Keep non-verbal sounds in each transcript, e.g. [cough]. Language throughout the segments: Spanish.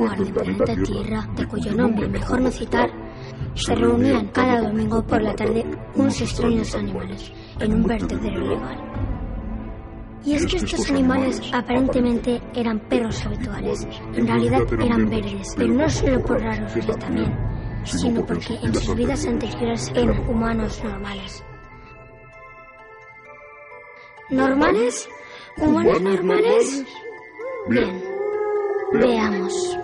lugar del planeta Tierra, de cuyo nombre mejor no citar, se reunían cada domingo por la tarde unos extraños animales en un vertedero ilegal. Y es que estos animales aparentemente eran perros habituales. En realidad eran verdes, pero no solo por raros también, sino porque en sus vidas anteriores eran humanos normales. ¿Normales? ¿Humanos normales? Bien, veamos.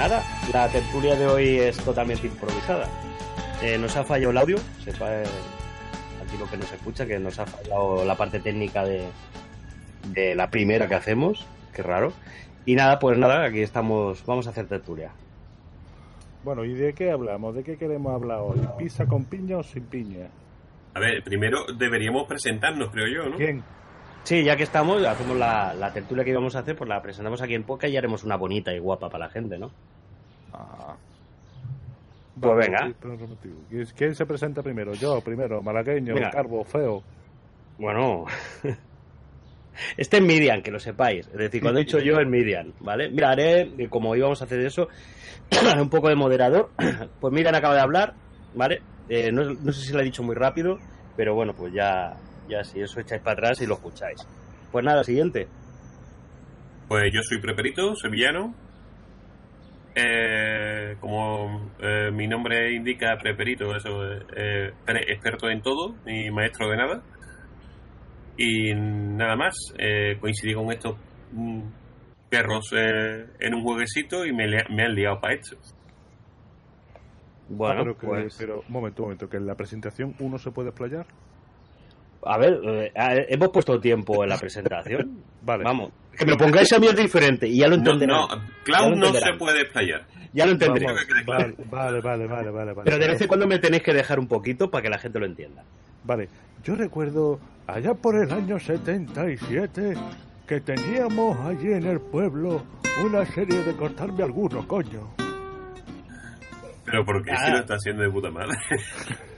Nada, la tertulia de hoy es totalmente improvisada. Eh, nos ha fallado el audio, sepa eh, aquí lo que nos escucha, que nos ha fallado la parte técnica de, de la primera que hacemos, qué raro. Y nada, pues nada, aquí estamos, vamos a hacer tertulia. Bueno, ¿y de qué hablamos? ¿De qué queremos hablar hoy? ¿Pizza con piña o sin piña? A ver, primero deberíamos presentarnos, creo yo, ¿no? ¿Quién? Sí, ya que estamos, hacemos la, la tertulia que íbamos a hacer, pues la presentamos aquí en Poca y haremos una bonita y guapa para la gente, ¿no? Ah. Pues venga. ¿Quién- ¿Quién se presenta primero? Yo, primero. Malagueño, Venga. Carbo, feo. Bueno, [laughs] este es Miriam, que lo sepáis. Es decir, cuando he dicho yo es Miriam, ¿vale? Mira, haré, eh, como íbamos a hacer eso, [clears throat] un poco de moderador. [clears throat] Pues Miriam acaba de hablar, ¿vale? Eh, no, no sé si lo he dicho muy rápido, pero bueno, pues ya, ya si eso echáis para atrás y lo escucháis. Pues nada, siguiente. Pues yo soy Preperito, sevillano. Eh, como eh, mi nombre indica, Preperito, eso, eh, pre- experto en todo y maestro de nada. Y nada más, eh, coincidí con estos mm, perros eh, en un jueguecito y me, han liado para esto. Bueno, Ah, pero, que- pues pero, un momento, un momento. ¿Que en la presentación uno se puede explayar? a ver, eh, hemos puesto tiempo en la presentación. [laughs] Vale. Vamos, que me lo pongáis a mí es diferente y ya lo No, entenderán. no, Klaus lo no se puede explayar. Ya lo entenderé. Vale, vale, vale, vale, vale. Pero de vez en cuando me tenéis que dejar un poquito para que la gente lo entienda. Vale, yo recuerdo allá por el año 77 que teníamos allí en el pueblo una serie de cortarme alguno, coño. Pero porque si Ah. lo está haciendo de puta madre. [laughs]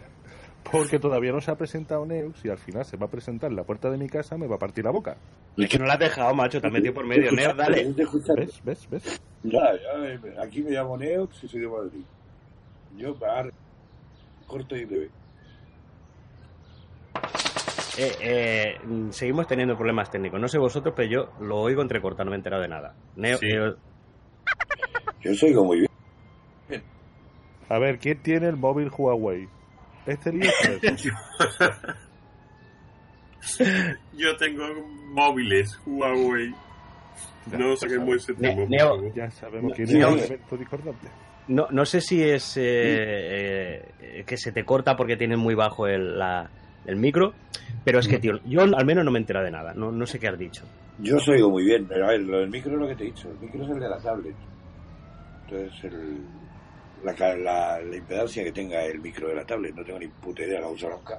Porque todavía no se ha presentado Neus y al final se va a presentar en la puerta de mi casa, me va a partir la boca. Es que no la has dejado, macho, te has metido por medio. Neo, dale. ¿Ves? ¿Ves? ¿Ves? Ya, ya, aquí me llamo Neox y soy de Madrid. Yo, para corto y breve. Eh, eh, seguimos teniendo problemas técnicos. No sé vosotros, pero yo lo oigo entrecortado, no me he enterado de nada. Neo, Sí. Neo- Yo soy muy bien. A ver, ¿quién tiene el móvil Huawei? Este lío es [laughs] Yo tengo móviles Huawei. No saquemos ese Ne- tema. Ya sabemos quién Sí, es evento discordante. no, no sé si es eh, eh, que se te corta porque tienes muy bajo el, la- el micro, pero es que, tío, yo al menos no me he enterado de nada. No, no sé qué has dicho. Yo soy muy bien, pero a ver, lo del micro es lo que te he dicho. El micro es el de la tablet. Entonces, el, la, ca- la, la impedancia que tenga el micro de la tablet, no tengo ni puta idea, la uso nunca.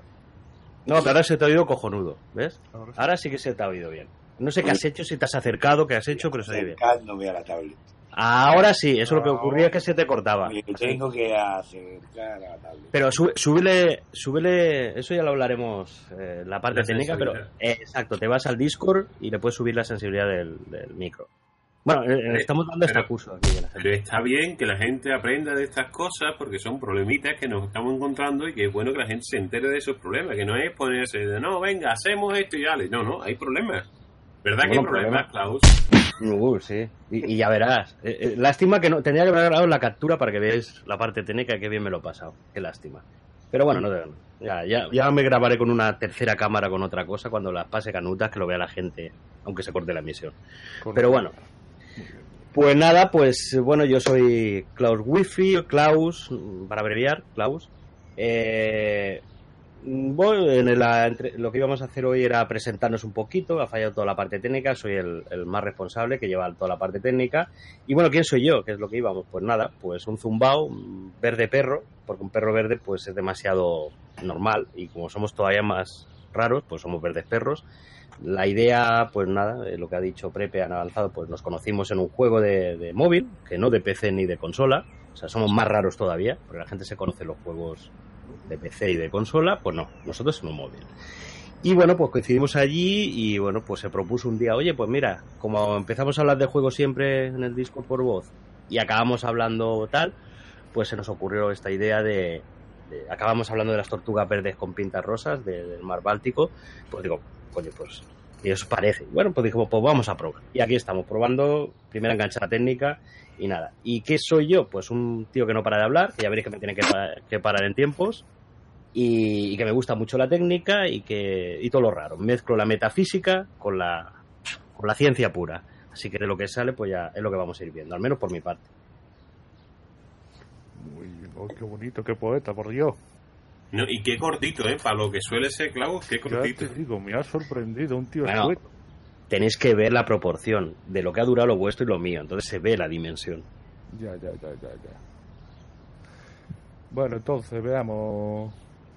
No, pero ahora se te ha oído cojonudo, ¿ves? Ahora sí. Ahora que se te ha oído bien. No sé qué has hecho, si te has acercado, qué has hecho, pero se oye bien. Acercándome a la tablet. Ahora sí, eso lo que ocurría es que se te cortaba. Me tengo que acercar a la tablet. Pero sube, súbele, súbele, eso ya lo hablaremos eh, la parte La técnica, pero eh, exacto, te vas al Discord y le puedes subir la sensibilidad del, del micro. Bueno, eh, estamos dando este curso aquí la gente. Pero está bien que la gente aprenda de estas cosas porque son problemitas que nos estamos encontrando y que es bueno que la gente se entere de esos problemas, que no es ponerse de no, venga, hacemos esto y dale. No, no, hay problemas. ¿Verdad que hay problemas, Klaus? Uh, sí, y, y ya verás. Eh, eh, lástima que no tendría que haber grabado la captura para que veáis la parte técnica, que bien me lo he pasado. Qué lástima. Pero bueno, no te- ya, ya, ya me grabaré con una tercera cámara con otra cosa cuando las pase canutas, que lo vea la gente, aunque se corte la emisión. Pero bueno. Pues nada, pues bueno, yo soy Klaus Wifi, Klaus, para abreviar, Klaus. Eh, bueno, en la entre- lo que íbamos a hacer hoy era presentarnos un poquito, ha fallado toda la parte técnica, soy el, más responsable que lleva toda la parte técnica. Y bueno, ¿quién soy yo? ¿Qué es lo que íbamos? Pues nada, pues un zumbao, verde perro, porque un perro verde pues es demasiado normal y como somos todavía más raros, pues somos verdes perros. La idea, pues nada, eh, lo que ha dicho Prepe, han avanzado, pues nos conocimos en un juego de, móvil, que no de PC ni de consola, o sea, somos más raros todavía, porque la gente se conoce los juegos de PC y de consola, pues no, nosotros en un móvil. Y bueno, pues coincidimos allí y bueno, pues se propuso un día, oye, pues mira, como empezamos a hablar de juegos siempre en el Discord por voz y acabamos hablando tal, pues se nos ocurrió esta idea de, acabamos hablando de las tortugas verdes con pintas rosas de- del mar Báltico, pues digo, oye, pues y os parece. Bueno, pues dijimos, pues vamos a probar. Y aquí estamos probando, primera enganchada técnica y nada. ¿Y qué soy yo? Pues un tío que no para de hablar, que ya veréis que me tiene que, pa- que parar en tiempos, y, que me gusta mucho la técnica y que y todo lo raro. Mezclo la metafísica con la, con la ciencia pura. Así que de lo que sale, pues ya es lo que vamos a ir viendo, al menos por mi parte. Bien. Oh, qué bonito, qué poeta, por Dios. No, y qué cortito, ¿eh? Para lo que suele ser clavo, qué Ya cortito. te digo, me ha sorprendido un tío Bueno. escueto. Tenéis que ver la proporción de lo que ha durado lo vuestro y lo mío. Entonces se ve la dimensión. Ya, ya, ya, ya, ya. Bueno, entonces veamos.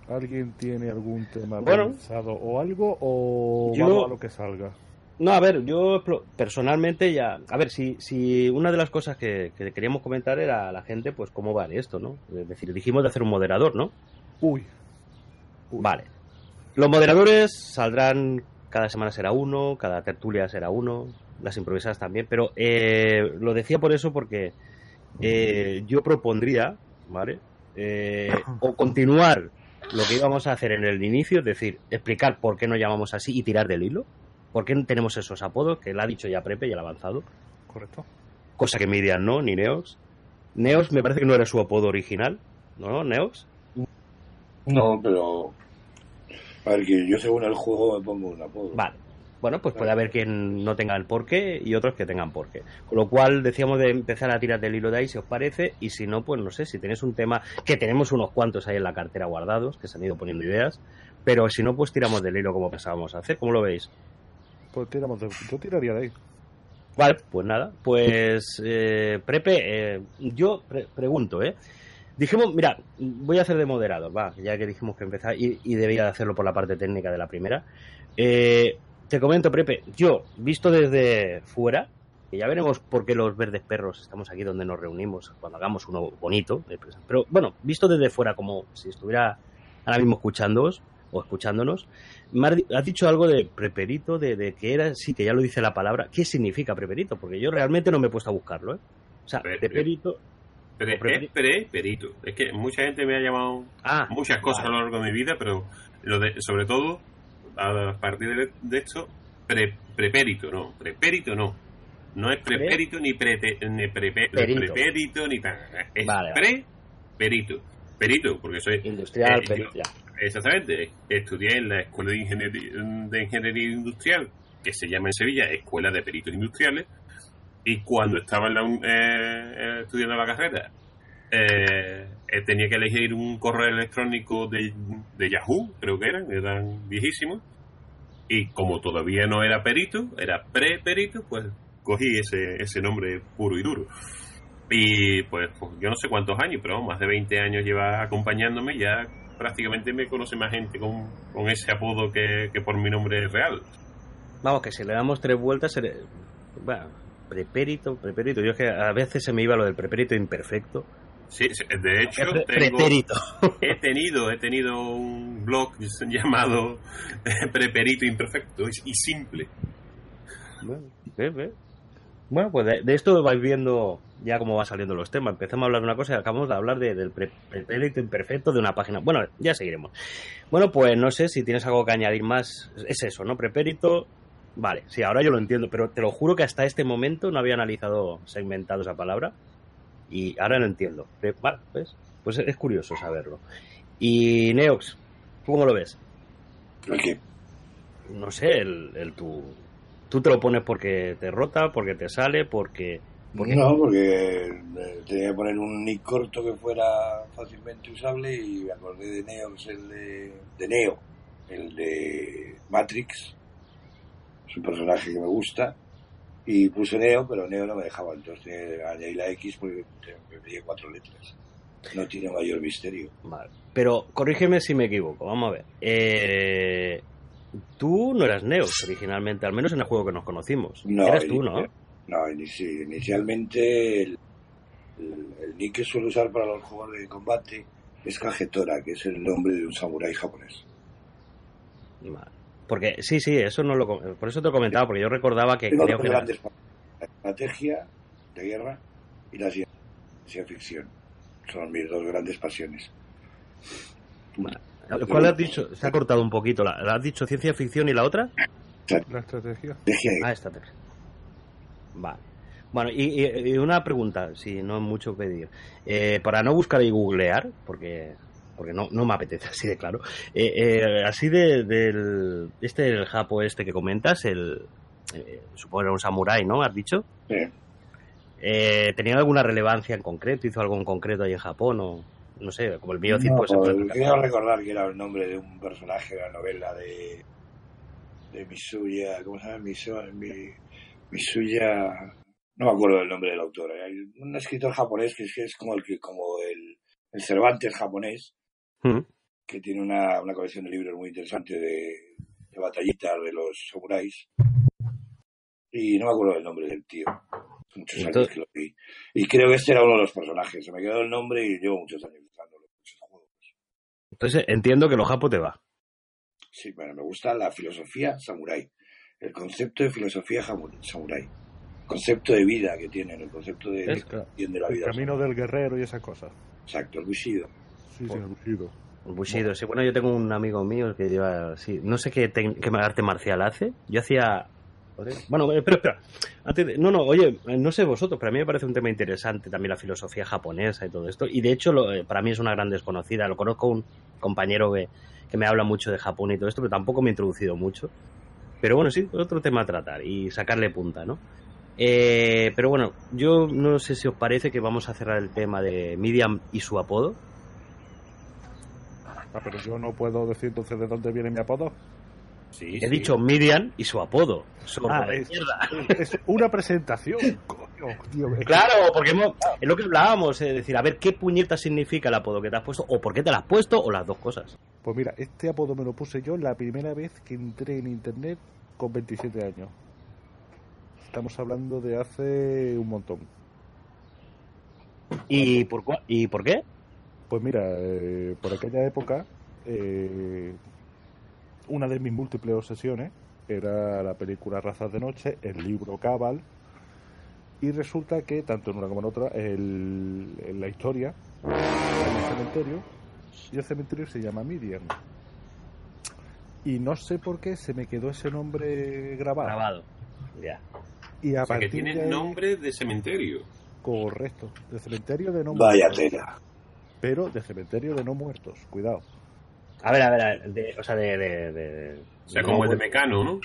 ¿Alguien tiene algún tema Bueno. pensado o algo? ¿O Yo- vamos a lo que salga? No, a ver, yo personalmente ya. A ver, si, si una de las cosas que, que queríamos comentar era a la gente, pues cómo vale esto, ¿no? Es decir, dijimos de hacer un moderador, ¿no? Uy, Uy. Vale. Los moderadores saldrán, cada semana será uno, cada tertulia será uno, las improvisadas también, pero eh, lo decía por eso porque eh, yo propondría, ¿vale? Eh, o continuar lo que íbamos a hacer en el inicio, es decir, explicar por qué nos llamamos así y tirar del hilo, por qué tenemos esos apodos, que lo ha dicho ya Prepe y el avanzado, correcto. cosa que Miriam no, ni Neox. Neox me parece que no era su apodo original, ¿no, Neox? No, pero. A ver, que yo según el juego me pongo un apodo. Vale. Bueno, pues puede haber quien no tenga el porqué y otros que tengan porqué. Con lo cual decíamos de empezar a tirar del hilo de ahí, si os parece, y si no, pues no sé, si tenéis un tema, que tenemos unos cuantos ahí en la cartera guardados, que se han ido poniendo ideas, pero si no, pues tiramos del hilo como pensábamos hacer, ¿cómo lo veis? Pues tiramos de- yo tiraría de ahí. Vale, pues nada, pues eh, Prepe, eh, yo pre- pregunto, ¿eh? Dijimos, mira, voy a hacer de moderador, va, ya que dijimos que empezar y, y debía de hacerlo por la parte técnica de la primera. Eh, te comento, Prepe, yo, visto desde fuera, que ya veremos por qué los verdes perros estamos aquí donde nos reunimos cuando hagamos uno bonito, pero bueno, visto desde fuera como si estuviera ahora mismo escuchándoos o escuchándonos, me has di- has dicho algo de preperito, de, de que era, sí, que ya lo dice la palabra. ¿Qué significa preperito? Porque yo realmente no me he puesto a buscarlo, ¿eh? O sea, Pre- preperito. Pre- es pre-perito. Es que mucha gente me ha llamado Ah, muchas cosas vale. a lo largo de mi vida, pero lo de, sobre todo a partir de, de esto, pre, prepérito, no, prepérito no. No es prepérito ni, prete, ni prepe- Perito. prepérito ni tan. Es Vale, vale. pre-perito. Perito, porque soy. Industrial, eh, perito. Exactamente. Estudié en la Escuela de Ingeniería, de Ingeniería Industrial, que se llama en Sevilla Escuela de Peritos Industriales. Y cuando estaba eh, eh, estudiando la carrera, eh, tenía que elegir un correo electrónico de, de Yahoo, creo que eran, eran viejísimos. Y como todavía no era perito, era pre-perito, pues cogí ese, ese nombre puro y duro. Y pues, pues, yo no sé cuántos años, pero más de 20 años lleva acompañándome, ya prácticamente me conoce más gente con, con ese apodo que, que por mi nombre real. Vamos, que si le damos tres vueltas, bueno, prepérito, prepérito. Yo es que a veces se me iba lo del prepérito imperfecto. Sí, de hecho, tengo, Pretérito. [laughs] he tenido, he tenido un blog [laughs] llamado Preperito Imperfecto y simple. Bueno, ve, ve. Bueno, pues de, de esto vais viendo ya cómo van saliendo los temas. Empezamos a hablar de una cosa y acabamos de hablar de- del pre- pretérito imperfecto de una página. Bueno, ya seguiremos. Bueno, pues no sé si tienes algo que añadir más. Es eso, ¿no? Prepérito. Vale, sí, ahora yo lo entiendo, pero te lo juro que hasta este momento no había analizado segmentado esa palabra y ahora lo entiendo. Pre- Vale, pues, pues es curioso saberlo. Y Neox, ¿tú cómo lo ves? ¿El qué? no sé, el, el tu, tú te lo pones porque te rota, porque te sale, porque... No, porque eh, tenía que poner un nick corto que fuera fácilmente usable y me acordé de Neo, que es el de, de Neo, el de Matrix. Es un personaje que me gusta. Y puse Neo, pero Neo no me dejaba, entonces añadir la X porque me pedía cuatro letras. No tiene mayor misterio. Vale. Pero corrígeme si me equivoco, vamos a ver. Eh, tú no eras Neos originalmente, al menos en el juego que nos conocimos. No, Eres tú, ¿no? No, inici- inicialmente el, el- el nick que suelo usar para los juegos de combate es Kagetora, que es el nombre de un samurái japonés. Vale. Porque sí, sí, eso no lo com- por eso te lo comentaba porque yo recordaba que creo dos que grandes pa- la estrategia de guerra y la ciencia ficción. Son mis dos grandes pasiones. ¿Cuál has dicho? Se ha cortado un poquito. ¿La, la has dicho ciencia ficción y la otra? La estrategia. Estrategia Ah, esta. Vale. Bueno, y, y- y una pregunta, si no es mucho pedir. Eh, para no buscar y googlear, porque porque no, no me apetece [laughs] así de claro. Eh, eh, así de, del. Este, el japo este que comentas, el. eh, supongo que era un samurái, ¿no? ¿Has dicho? Sí. Eh, ¿Tenía alguna relevancia en concreto? ¿Hizo algo en concreto ahí en Japón? O no sé, como el mío No, pues, quiero recordar que era el nombre de un personaje de la novela de, de Misuya, ¿cómo se llama? Misu- Mi- Misuya, no me acuerdo del nombre del autor. Un escritor japonés que es, que es como el que- como el, el Cervantes japonés, Mm. que tiene una, una colección de libros muy interesante de, de batallitas de los samuráis. Y no me acuerdo del nombre del tío. Hace Muchos años Entonces- que lo vi. Y creo que este era uno de los personajes. Se me quedó el nombre y llevo muchos años muchos juegos. Entonces entiendo que lo japo te va. Sí, bueno, me gusta la filosofía samurái. El concepto de filosofía samurái. Concepto de vida que tienen, el concepto de, Es bien de la El vida. camino del guerrero y esas cosas. Exacto, el bushido. Sí, sí, el Bushido. El Bushido, sí. Bueno, yo tengo un amigo mío que lleva, sí, no sé qué, qué arte marcial hace. Yo hacía, bueno, eh, pero espera, antes de- no, no, oye, no sé vosotros, pero a mí me parece un tema interesante también la filosofía japonesa y todo esto. Y de hecho, lo- eh, para mí es una gran desconocida. Lo conozco un compañero que, que me habla mucho de Japón y todo esto, pero tampoco me he introducido mucho. Pero bueno, sí, otro tema a tratar y sacarle punta, ¿no? Eh, pero bueno, yo no sé si os parece que vamos a cerrar el tema de Miriam y su apodo. Ah, pero yo no puedo decir entonces de dónde viene mi apodo. Sí, He sí. dicho Miriam y su apodo. Ah, de es, es una presentación. [laughs] Coño, tío, Claro, porque hemos- es lo que hablábamos, es decir, a ver qué puñeta significa el apodo que te has puesto, o por qué te lo has puesto, o las dos cosas. Pues mira, este apodo me lo puse yo la primera vez que entré en internet con 27 años. Estamos hablando de hace un montón. ¿Y por, cua- ¿y por qué? Pues mira, eh, por aquella época, eh, una de mis múltiples obsesiones era la película Razas de Noche, el libro Cabal, y resulta que, tanto en una como en otra, el, en la historia hay un cementerio, y el cementerio se llama Miriam. Y no sé por qué se me quedó ese nombre grabado. Grabado. Ya. Y a O sea, que partir de tiene ahí- nombre de cementerio. Correcto, de cementerio de no Vaya tela. Pero de cementerio de no muertos, cuidado. A ver, a ver, a ver, de- o sea, de... de, de- O sea, de- como el de Mecano, ¿no?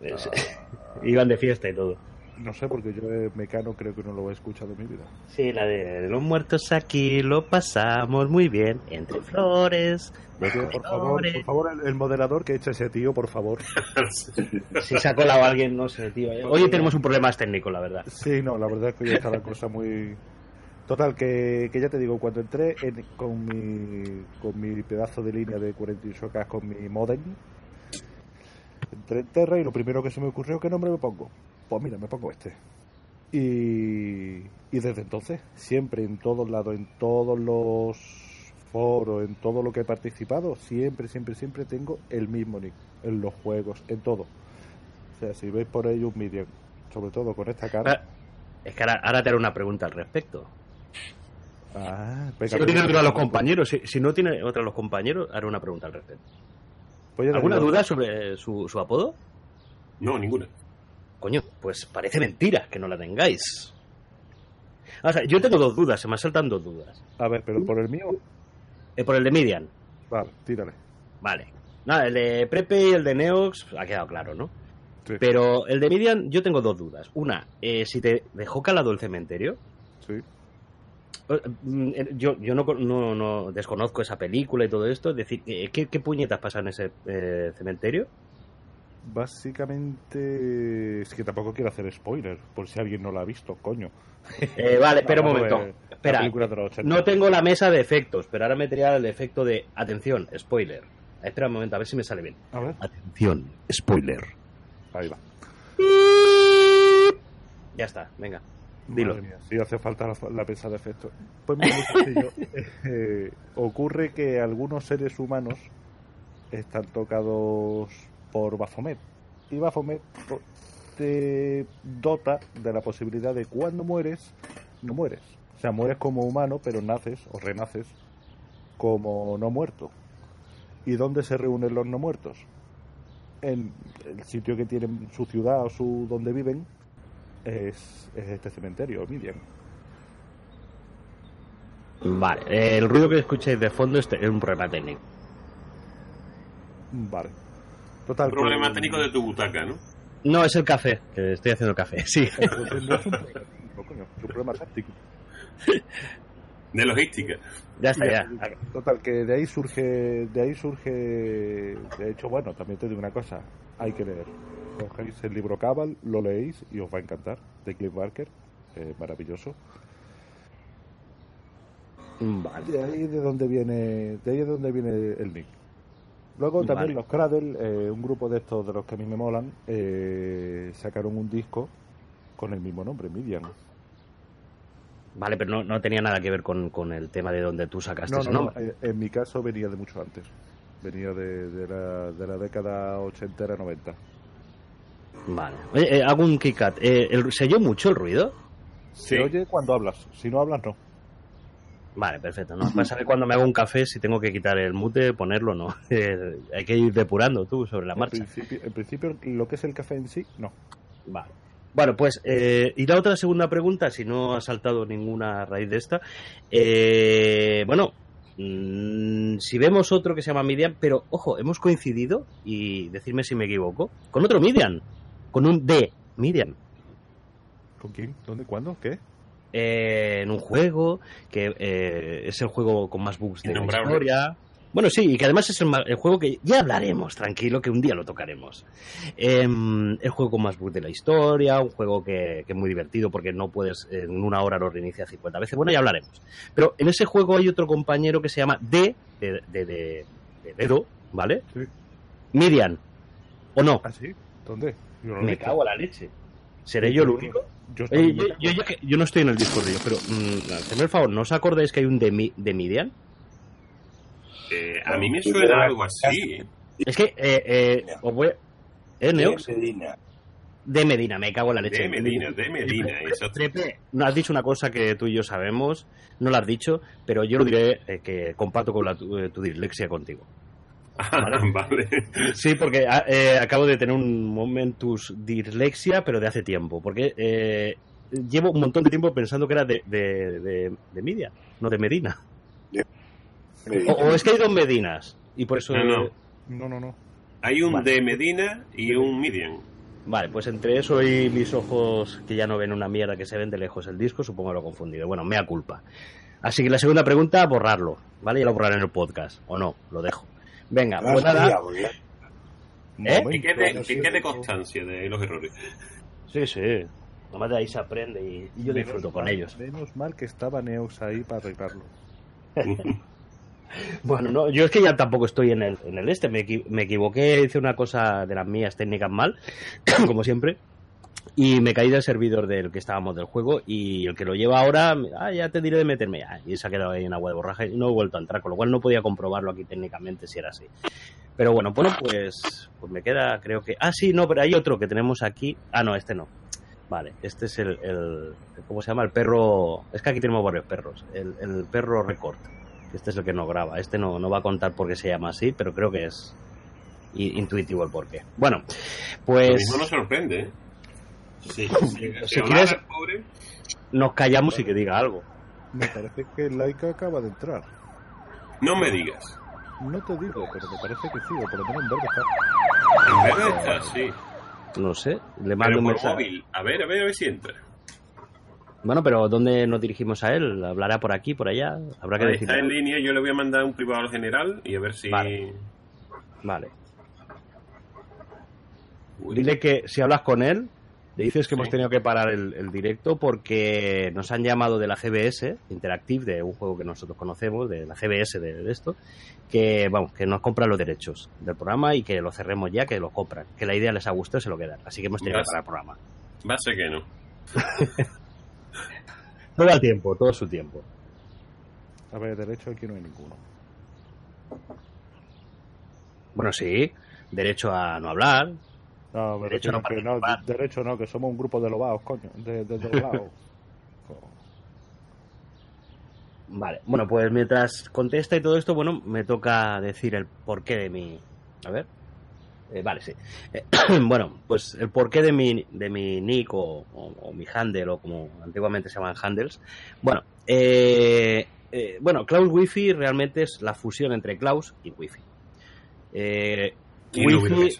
de- [laughs] Iban de fiesta y todo. No sé, porque yo eh, Mecano creo que no lo he escuchado en mi vida. Sí, la de los muertos aquí lo pasamos muy bien, entre flores, de por favor, por favor, el, el moderador que eche ese tío, por favor. [laughs] Si se ha colado alguien, no sé, tío. eh. Hoy tenemos un problema técnico, la verdad. Sí, no, la verdad es que hoy está la cosa muy... Total, que, que ya te digo, cuando entré en- con, mi, con mi pedazo de línea de 48K con mi modem, entré en Terra y lo primero que se me ocurrió, ¿qué nombre me pongo? Pues mira, me pongo este. Y, y desde entonces, siempre, en todos lados, en todos los foros, en todo lo que he participado, siempre, siempre, siempre tengo el mismo nick, en los juegos, en todo. O sea, si veis por ahí un Miriam, sobre todo con esta cara... Ah, Es que ahora, ahora te haré una pregunta al respecto. Ah, venga, Si no tiene pues- otra los compañeros, si, si no tiene otra los compañeros, haré una pregunta al respecto. pues ¿Alguna duda sobre su, su apodo? No, ninguna. Coño, pues parece mentira que no la tengáis. O sea, yo tengo dos dudas, se me saltan dos dudas. A ver, pero por el mío, Eh, por el de Miriam, vale, tírale. vale. Nada, el de Prepe y el de Neox ha quedado claro, ¿no? Sí, Pero el de Miriam, yo tengo dos dudas. Una, eh, si te dejó calado el cementerio. sí. Mm, eh, Yo, yo no, no, no desconozco esa película y todo esto. Es decir, eh, ¿qué, qué puñetas pasan en ese eh, cementerio? Básicamente, es que tampoco quiero hacer spoiler, por si alguien no la ha visto, coño. Eh, vale, [laughs] espera un momento. Espera, la película de los 80. no tengo la mesa de efectos, pero ahora metería el efecto de, atención, spoiler. Espera un momento, a ver si me sale bien. A ver. Atención, spoiler. Ahí va. Ya está, venga. Dilo. Madre mía, sí hace falta la, la pesa de efectos. Pues muy sencillo. [laughs] Eh, ocurre que algunos seres humanos están tocados por Baphomet. Y Baphomet po- te dota de la posibilidad de cuando mueres, no mueres. O sea, mueres como humano, pero naces o renaces como no muerto. ¿Y dónde se reúnen los no muertos? En el sitio que tienen su ciudad o su donde viven, es, es este cementerio, Midian. Vale, eh, el ruido que escucháis de fondo es, es un problema técnico. Vale. Total. Un problema que- técnico de tu butaca, ¿no? No, es el café, que estoy haciendo el café, [laughs] sí. Entonces, no es un problema es un problema táctico. [laughs] De logística. Ya está, ya. Total, que de ahí surge, de ahí surge, de hecho, bueno, también te digo una cosa, hay que leer. Cogéis el libro Cabal, lo leéis y os va a encantar, de Cliff Barker, eh, maravilloso. Vale. De ahí de donde viene, de ahí de donde viene el nick. Luego también Vale. los Cradle, eh, un grupo de estos de los que a mí me molan, eh, sacaron un disco con el mismo nombre, Midian. Vale, pero no, no tenía nada que ver con, con el tema de donde tú sacaste No, ese no, no, nombre. eh, en mi caso venía de mucho antes. Venía de, de la, de la década ochentera, 90. Vale. Oye, eh, hago un kick-cut. Eh, ¿Se oyó mucho el ruido? Sí. Se oye cuando hablas, si no hablas, no. Vale, perfecto. No pasa que cuando me hago un café, si tengo que quitar el mute, ponerlo, no. [laughs] Eh, hay que ir depurando tú sobre la En marcha. principio, en principio, lo que es el café en sí, no. Vale. Bueno, pues, eh, y la otra segunda pregunta, si no ha saltado ninguna raíz de esta, eh, bueno, mm, si vemos otro que se llama Midian, pero ojo, hemos coincidido, y decirme si me equivoco, con otro Midian, con un D, Midian, ¿Con quién? ¿Dónde? ¿Cuándo? ¿Qué? eh, en un juego que eh, es el juego con más bugs de la historia. Bueno, sí, y que además es el, el juego que ya hablaremos, tranquilo, que un día lo tocaremos. Em, el juego con más bugs de la historia, un juego que, que es muy divertido porque no puedes, en una hora lo reinicia 50 veces. Bueno, ya hablaremos. Pero en ese juego hay otro compañero que se llama D, de, de, de, de dedo, ¿vale? Sí. Midian, ¿o no? ¿Ah, sí? ¿Dónde? No Me visto. cago en la leche. ¿Seré yo el único? Yo, Oye, no estoy en el Discord, yo, pero mm, hacedme el favor, ¿no os acordáis que hay un de, Mi- de Midian? Eh, a mí me suena algo así. Es que, eh, eh, os voy a- ¿Eh, Neox? De Medina. De Medina, me cago en la leche. De Medina, de Medina. Eso Trepe, no has dicho una cosa que tú y yo sabemos, no la has dicho, pero yo lo diré eh, que comparto con la, tu, eh, tu dislexia contigo. [laughs] Vale. Sí, porque ah, eh, acabo de tener un momentus dislexia, pero de hace tiempo, porque eh, llevo un montón de tiempo pensando que era de, de, de, de Midian, no de Medina. Medina. O, o es que hay dos Medinas, y por eso... No, no. No, no, no. Hay un Vale. de Medina y un Midian. Vale, pues entre eso y mis ojos que ya no ven una mierda que se ven de lejos el disco, supongo que lo he confundido. Bueno, mea culpa. Así que la segunda pregunta, borrarlo, ¿vale? Ya lo borraré en el podcast, o no, lo dejo. Venga, Ah, pues nada. porque- ¿Eh? Que quede constancia de los errores. Sí, sí. Nomás de ahí se aprende y, y yo disfruto con mal- ellos. Menos mal que estaba Neox ahí para arreglarlo. [laughs] Bueno, no, yo es que ya tampoco estoy en el, en el este. Me, me equivoqué, hice una cosa de las mías técnicas mal, [coughs] como siempre. Y me caí del servidor del que estábamos del juego. Y el que lo lleva ahora, ah, ya te diré de meterme. Ah, y se ha quedado ahí en agua de borraje y no he vuelto a entrar. Con lo cual no podía comprobarlo aquí técnicamente si era así. Pero bueno, bueno, pues, pues me queda, creo que. Ah, sí, no, pero hay otro que tenemos aquí. Ah, no, este no. Vale, este es el, el- ¿Cómo se llama? El perro. Es que aquí tenemos varios perros. El, el perro record. Este es el que no graba. Este no, no va a contar por qué se llama así, pero creo que es intuitivo el porqué. Bueno, Lo pues mismo nos sorprende, ¿eh? [coughs] Sí. si quieres- pobre, nos callamos y que diga algo. Me parece que Laika acaba de entrar. no me digas. No te digo, pero me parece que sí, o por lo menos en verde está. En verde está, sí. No sé, le Pero mando un mensaje. móvil. A ver, a ver, a ver si entra. Bueno, pero ¿dónde nos dirigimos a él? ¿Hablará por aquí, por allá? Habrá que Vale, decir. está en línea, yo le voy a mandar un privado al general y a ver si... Vale. Vale. Dile que si hablas con él, Dices que hemos tenido que parar el, el directo porque nos han llamado de la CBS Interactive, de un juego que nosotros conocemos, de la CBS de, de esto, que vamos, que nos compran los derechos del programa y que lo cerremos ya, que lo compran. Que la idea les ha gustado y se lo quedan. Así que hemos tenido que parar el programa. Va a ser que no. [laughs] Todo el tiempo, todo su tiempo. A ver, derecho aquí no hay ninguno. Bueno, sí, derecho a no hablar. No, me Derecho no que no, derecho no, que somos un grupo de lobaos, coño, de, de, de lobaos. Jo. Vale, bueno, pues mientras contesta y todo esto, bueno, me toca decir el porqué de mi... A ver. Eh, vale, sí. Eh, [clears throat] bueno, pues el porqué de mi, de mi nick o, o- o mi handle, o como antiguamente se llaman handles. Bueno, eh, eh, bueno, Klaus Wi-Fi realmente es la fusión entre Klaus y Wi-Fi. Eh, ¿Quién Wi-Fi-?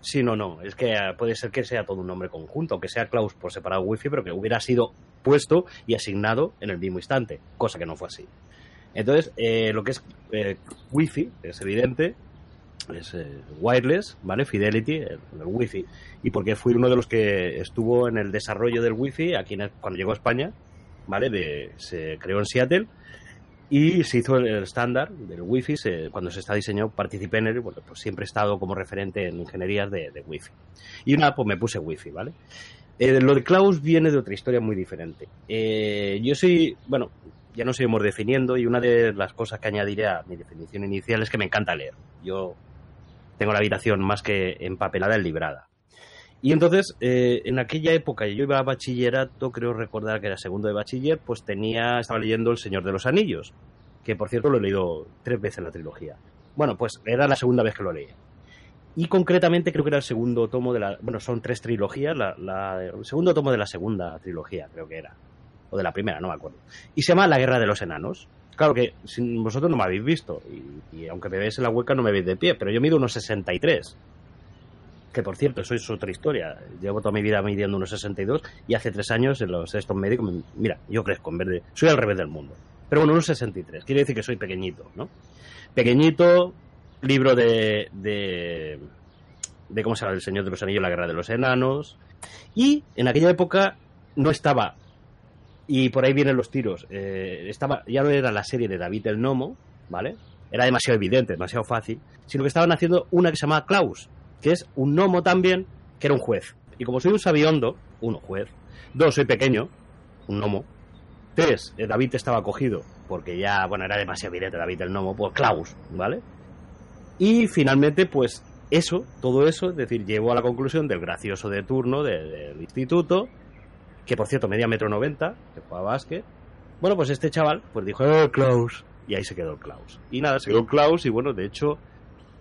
Sí, no, no. Es que eh, puede ser que sea todo un nombre conjunto, que sea Klaus por separado Wi-Fi, pero que hubiera sido puesto y asignado en el mismo instante, cosa que no fue así. Entonces, eh, lo que es eh, Wi-Fi, es evidente, es eh, wireless, ¿vale? Fidelity, el, Wi-Fi. Y porque fui uno de los que estuvo en el desarrollo del Wi-Fi aquí cuando llegó a España, ¿vale? De, se creó en Seattle y se hizo el, estándar del Wi-Fi. se- cuando se está diseñado, participé en él, bueno, pues siempre he estado como referente en ingenierías de, de Wi-Fi. Y una, pues me puse Wi-Fi, ¿vale? Eh, lo de Klaus viene de otra historia muy diferente. Eh, yo soy, bueno, ya nos iremos definiendo y una de las cosas que añadiré a mi definición inicial es que me encanta leer. Yo tengo la habitación más que empapelada en librada. Y entonces, eh, en aquella época, yo iba a bachillerato, creo recordar que era segundo de bachiller, pues tenía, estaba leyendo El Señor de los Anillos, que por cierto lo he leído tres veces la trilogía. Bueno, pues era la segunda vez que lo leía. Y concretamente creo que era el segundo tomo de la... Bueno, son tres trilogías, la, la- el segundo tomo de la segunda trilogía, creo que era. O de la primera, no me acuerdo. Y se llama La Guerra de los Enanos. Claro que vosotros no me habéis visto, y, y aunque me veáis en la hueca no me veis de pie, pero yo mido unos 63. Que por cierto, eso es otra historia. Llevo toda mi vida midiendo unos 62 y hace tres años en los estos médicos, mira, yo crezco en verde, soy al revés del mundo. Pero bueno, unos 63, quiere decir que soy pequeñito, ¿no? Pequeñito, libro de, de, de ¿cómo se llama? El Señor de los Anillos, la Guerra de los Enanos. Y en aquella época no estaba, y por ahí vienen los tiros, eh, estaba, ya no era la serie de David el Nomo, ¿vale? Era demasiado evidente, demasiado fácil, sino que estaban haciendo una que se llamaba Klaus, que es un gnomo también, que era un juez. Y como soy un sabiondo, uno, juez, dos, soy pequeño, un gnomo, tres, eh, David estaba cogido, porque ya, bueno, era demasiado evidente David el gnomo, pues Klaus, ¿vale? Y finalmente, pues eso, todo eso, es decir, llevó a la conclusión del gracioso de turno de- del instituto, que por cierto medía metro noventa, que jugaba básquet. Bueno, pues este chaval, pues dijo, ¡eh, Klaus! Y ahí se quedó el Klaus. Y nada, se quedó Klaus, y bueno, de hecho,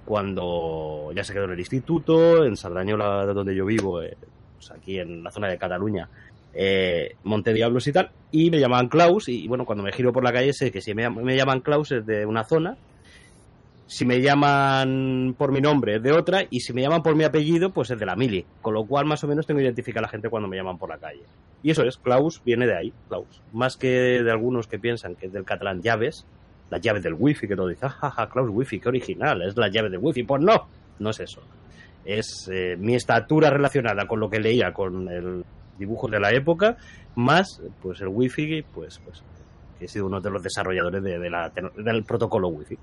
cuando ya se quedó en el instituto, en Sardañola, donde yo vivo, eh, pues aquí en la zona de Cataluña, eh, Monte Diablos y tal, y me llamaban Klaus, y bueno, cuando me giro por la calle sé que si me, llam- me llaman Klaus es de una zona, si me llaman por mi nombre es de otra, y si me llaman por mi apellido, pues es de la mili, con lo cual más o menos tengo identificar a la gente cuando me llaman por la calle. Y eso es, Klaus viene de ahí, Klaus. Más que de algunos que piensan que es del catalán llaves, las llaves del wifi, que todo dice, ah, ja, ja, Klaus wifi, qué original, es la llave del wifi. Pues no, no es eso. Es eh, mi estatura relacionada con lo que leía, con el dibujo de la época, más pues el wifi, pues, pues que he sido uno de los desarrolladores de, de la, del protocolo wifi.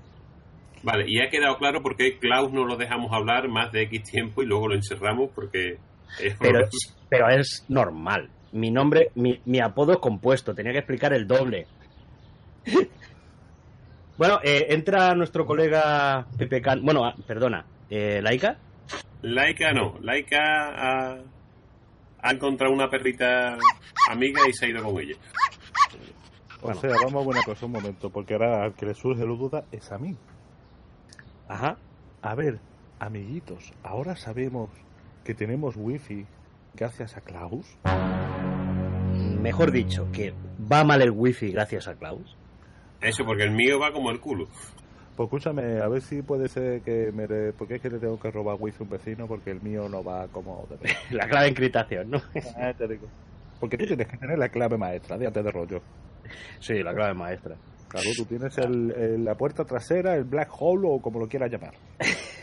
Vale, y ha quedado claro por qué Klaus no lo dejamos hablar más de X tiempo y luego lo encerramos porque es Pero, pero es normal. Mi nombre, mi, mi apodo es compuesto, tenía que explicar el doble. Bueno, eh, entra nuestro colega Pepe Can. Bueno, ah, perdona, eh, ¿Laika? Laika no, Laika ha, ha encontrado una perrita amiga y se ha ido con ella. O Bueno. sea, vamos a buena cosa un momento, porque ahora al que le surge la duda es a mí. Ajá. A ver, amiguitos, ahora sabemos que tenemos wifi gracias a Klaus. Mejor dicho, que va mal el wifi gracias a Klaus. Eso, porque el mío va como el culo. Pues escúchame, a ver si puede ser que me... re- Porque es que le tengo que robar wifi a un vecino porque el mío no va como. [laughs] La clave de encriptación, ¿no? [laughs] Ah, te digo. Porque tú tienes que tener la clave maestra, déjate de rollo. sí, la clave maestra. Claro, tú tienes el- el- la puerta trasera, el black hole o como lo quieras llamar.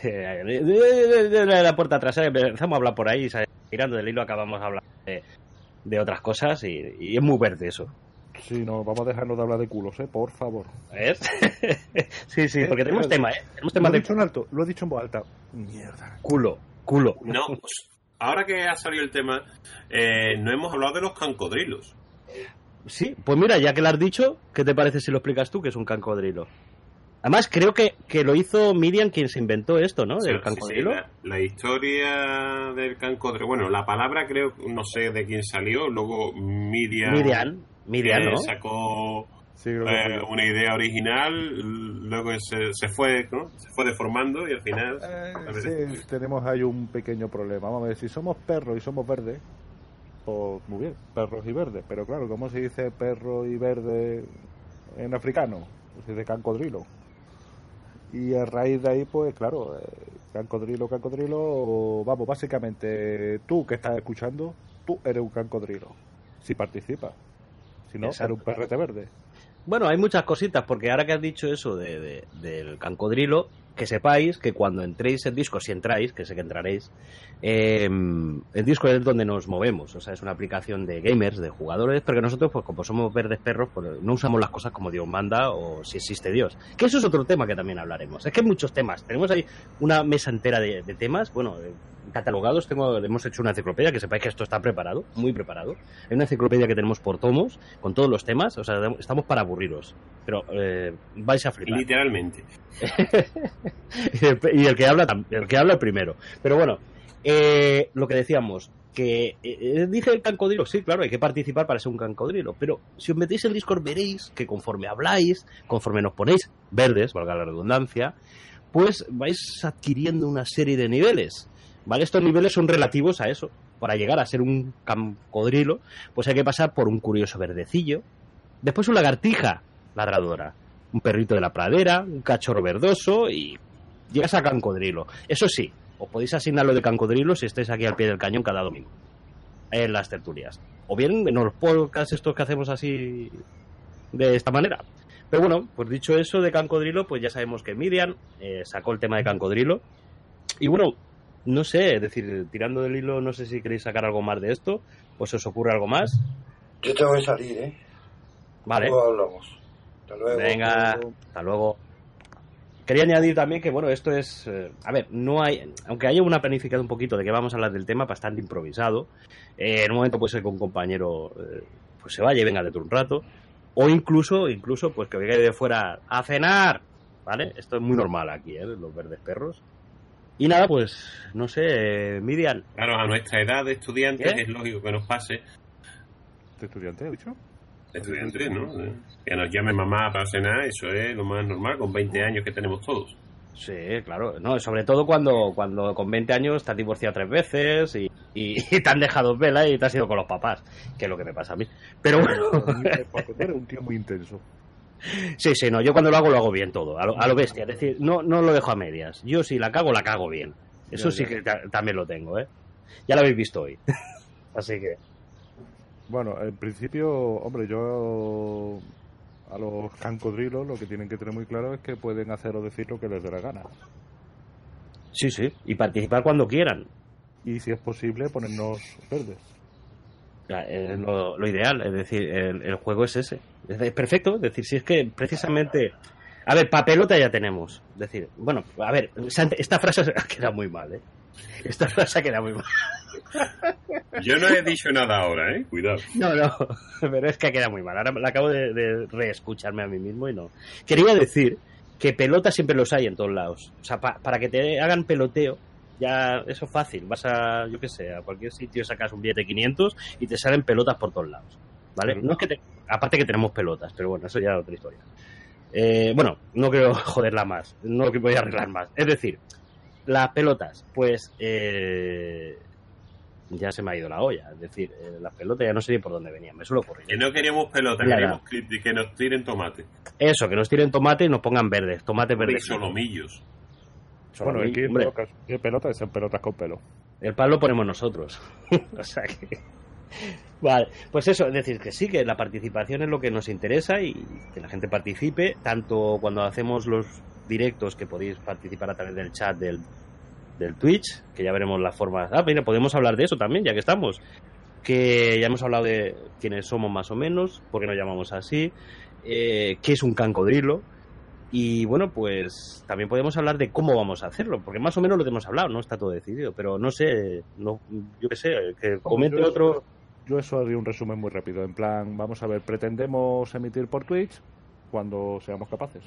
de [laughs] la puerta trasera, empezamos a hablar por ahí, ¿sabes? tirando del hilo acabamos hablando de, de otras cosas y, y es muy verde eso. Sí, no, vamos a dejarnos de hablar de culos, ¿eh? Por favor. ¿Ves? [laughs] sí, sí, porque tenemos tema, ¿eh? Tenemos Lo tema he de dicho en alto, lo he dicho en voz alta. Mierda. culo, culo. No, pues, ahora que ha salido el tema, eh, no hemos hablado de los cancodrilos. Sí, pues mira, ya que lo has dicho, ¿qué te parece si lo explicas tú que es un cancodrilo? Además, creo que, que lo hizo Miriam quien se inventó esto, ¿no? Del sí, sí, cancodrilo. la, la historia del cancodrilo. Bueno, la palabra creo, no sé de quién salió. Luego Miriam, Miriam, Miriam, eh, ¿no? sacó Sí, eh, una idea original. Luego se, se fue, ¿no? Se fue deformando y al final. Eh, sí, tenemos ahí un pequeño problema. Vamos a ver, si somos perros y somos verdes, pues muy bien, perros y verdes. Pero claro, ¿cómo se dice perro y verde en africano? Pues se dice cancodrilo. Y a raíz de ahí, pues claro, eh, cancodrilo, cancodrilo, vamos, básicamente tú que estás escuchando, tú eres un cancodrilo. Si participas. Si no, Exacto. un perrete verde. Bueno, hay muchas cositas, porque ahora que has dicho eso de, de- del cancodrilo, que sepáis que cuando entréis en Discord, si entráis, que sé que entraréis, eh, el Discord es donde nos movemos, o sea, es una aplicación de gamers, de jugadores, pero que nosotros, pues como somos verdes perros, pues no usamos las cosas como Dios manda o si existe Dios. Que eso es otro tema que también hablaremos. Es que hay muchos temas, tenemos ahí una mesa entera de, de temas, bueno, eh, catalogados, tengo, hemos hecho una enciclopedia, que sepáis que esto está preparado, muy preparado. Hay una enciclopedia que tenemos por tomos, con todos los temas, o sea, estamos para aburriros, pero eh, vais a flipar. literalmente. [laughs] [laughs] y el- que habla el que habla primero. Pero bueno eh, lo que decíamos que eh, dije el cancodrilo sí claro hay que participar para ser un cancodrilo pero si os metéis en Discord veréis que conforme habláis conforme nos ponéis verdes valga la redundancia pues vais adquiriendo una serie de niveles vale estos niveles son relativos a eso. Para llegar a ser un cancodrilo pues hay que pasar por un curioso verdecillo después una lagartija ladradora un perrito de la pradera, un cachorro verdoso y llegas a cancodrilo. Eso sí, os podéis asignar lo de cancodrilo si estáis aquí al pie del cañón cada domingo, en las tertulias. O bien en los podcasts estos que hacemos así de esta manera. Pero bueno, pues dicho eso de cancodrilo, pues ya sabemos que Miriam eh, sacó el tema de cancodrilo. Y bueno, no sé, es decir, tirando del hilo, no sé si queréis sacar algo más de esto, o se os ocurre algo más. Yo tengo que salir, ¿eh? Vale. Luego hablamos. Hasta luego. Venga, hasta luego. Quería añadir también que, bueno, esto es. eh, a ver, no hay. Aunque haya una planificada un poquito de que vamos a hablar del tema, bastante improvisado. eh, en un momento puede ser que un compañero eh, pues se vaya y venga dentro de un rato. O incluso, incluso, pues que venga de fuera a cenar. ¿Vale? Esto es muy normal aquí, ¿eh? Los verdes perros. Y nada, pues, no sé, eh, Miriam. Claro, a nuestra edad de estudiantes ¿Eh? es lógico que nos pase. ¿De estudiante, he dicho? Estudiantes, ¿no? Que nos llame mamá para cenar, eso es lo más normal con 20 años que tenemos todos. Sí, claro. No, sobre todo cuando, cuando con 20 años te has divorciado tres veces y, y- [laughs] y te han dejado vela y te has ido con los papás, que es lo que me pasa a mí. Pero bueno, eres un tío muy intenso. sí, sí, no, yo cuando lo hago lo hago bien todo, a lo, a lo bestia. Es decir, no, no lo dejo a medias. Yo si la cago, la cago bien. Eso sí que ta- también lo tengo, ¿eh? Ya lo habéis visto hoy. [laughs] Así que, Bueno, en principio, hombre, yo a los cancodrilos lo que tienen que tener muy claro es que pueden hacer o decir lo que les dé la gana. sí, sí, y participar cuando quieran. Y si es posible, ponernos verdes. Es lo, lo ideal, es decir, el, el juego es ese. Es perfecto, es decir, si es que precisamente. A ver, papelota ya tenemos. Es decir, bueno, a ver, esta frase [laughs] ha quedado muy mal, ¿eh? Esta frase ha quedado muy mal. Yo no he dicho nada ahora, ¿eh? Cuidado. No, no, [laughs] pero es que ha quedado muy mal. Ahora la acabo de, de reescucharme a mí mismo y no. Quería decir que pelotas siempre los hay en todos lados. O sea, pa- para que te hagan peloteo, ya eso es fácil. Vas a, yo qué sé, a cualquier sitio sacas un billete de 500 y te salen pelotas por todos lados. ¿Vale? No es que te- aparte que tenemos pelotas, pero bueno, eso ya es otra historia. Eh, bueno, no quiero [laughs] joderla más, no que voy a arreglar más. Es decir, las pelotas, pues eh, ya se me ha ido la olla. Es decir, eh, las pelotas ya no sé ni por dónde venían, me suele ocurrir. Que no queríamos pelota, Ya, queríamos que, que nos tiren tomate. Eso, que nos tiren tomate y nos pongan verdes, tomates Y verdes. solomillos. Solomillo, bueno, aquí hombre, pelocas, ¿qué pelotas son pelotas con pelo. el pan lo ponemos nosotros. [laughs] o sea que. [laughs] Vale, pues eso, es decir, que sí, que la participación es lo que nos interesa y que la gente participe, tanto cuando hacemos los directos que podéis participar a través del chat del, del Twitch, que ya veremos las formas. Ah, mira, podemos hablar de eso también, ya que estamos. Que ya hemos hablado de quiénes somos más o menos, por qué nos llamamos así, eh, qué es un cancodrilo. Y bueno, pues también podemos hablar de cómo vamos a hacerlo, porque más o menos lo hemos hablado, no está todo decidido, pero no sé, no, yo qué sé, que comente yo- otro. Yo eso haría un resumen muy rápido. En plan, vamos a ver, pretendemos emitir por Twitch cuando seamos capaces.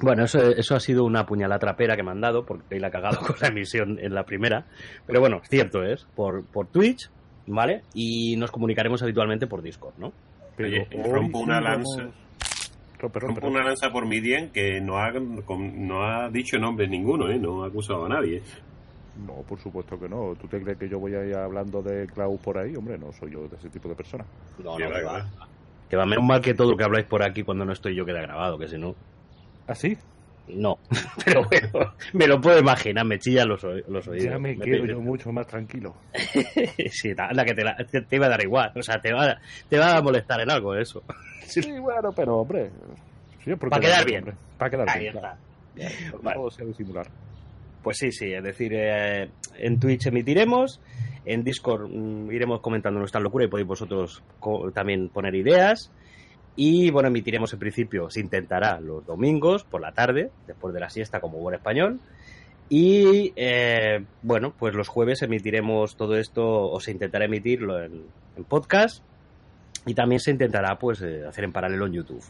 Bueno, eso, eso ha sido una puñalada trapera que me han dado, porque la ha cagado [laughs] con la emisión en la primera. Pero bueno, cierto es, por, por Twitch, ¿vale? Y nos comunicaremos habitualmente por Discord, ¿no? Pero Oye, rompo una vamos- Rompe, una lanza por Midian que no ha, no ha dicho nombre ninguno, ¿eh? no ha acusado a nadie. No, por supuesto que no. ¿Tú te crees que yo voy a ir hablando de Klaus por ahí? Hombre, no soy yo de ese tipo de persona. No, Que no, va, que va. va. Que va, menos mal que todo lo que habláis por aquí cuando no estoy yo queda grabado, que si no, ¿Así? No. [laughs] Pero bueno, me lo puedo imaginar, me chillan los, los oídos. ya me Me quedo yo mucho más tranquilo. [laughs] sí, anda, que te, la- te- te iba a dar igual, o sea, te va, te va a molestar en algo eso. [laughs] Sí, bueno, pero hombre. siempre Pa' quedar bien. Para quedar Ahí bien. está. claro. Vale. Todo sea disimular. Pues sí, sí, es decir, eh, en Twitch emitiremos, en Discord mm, iremos comentando nuestra locura y podéis vosotros co- también poner ideas. Y bueno, emitiremos en principio, se intentará los domingos por la tarde, después de la siesta como buen español. Y eh, bueno, pues los jueves emitiremos todo esto, o se intentará emitirlo en, podcast. Y también se intentará pues eh, hacer en paralelo en YouTube.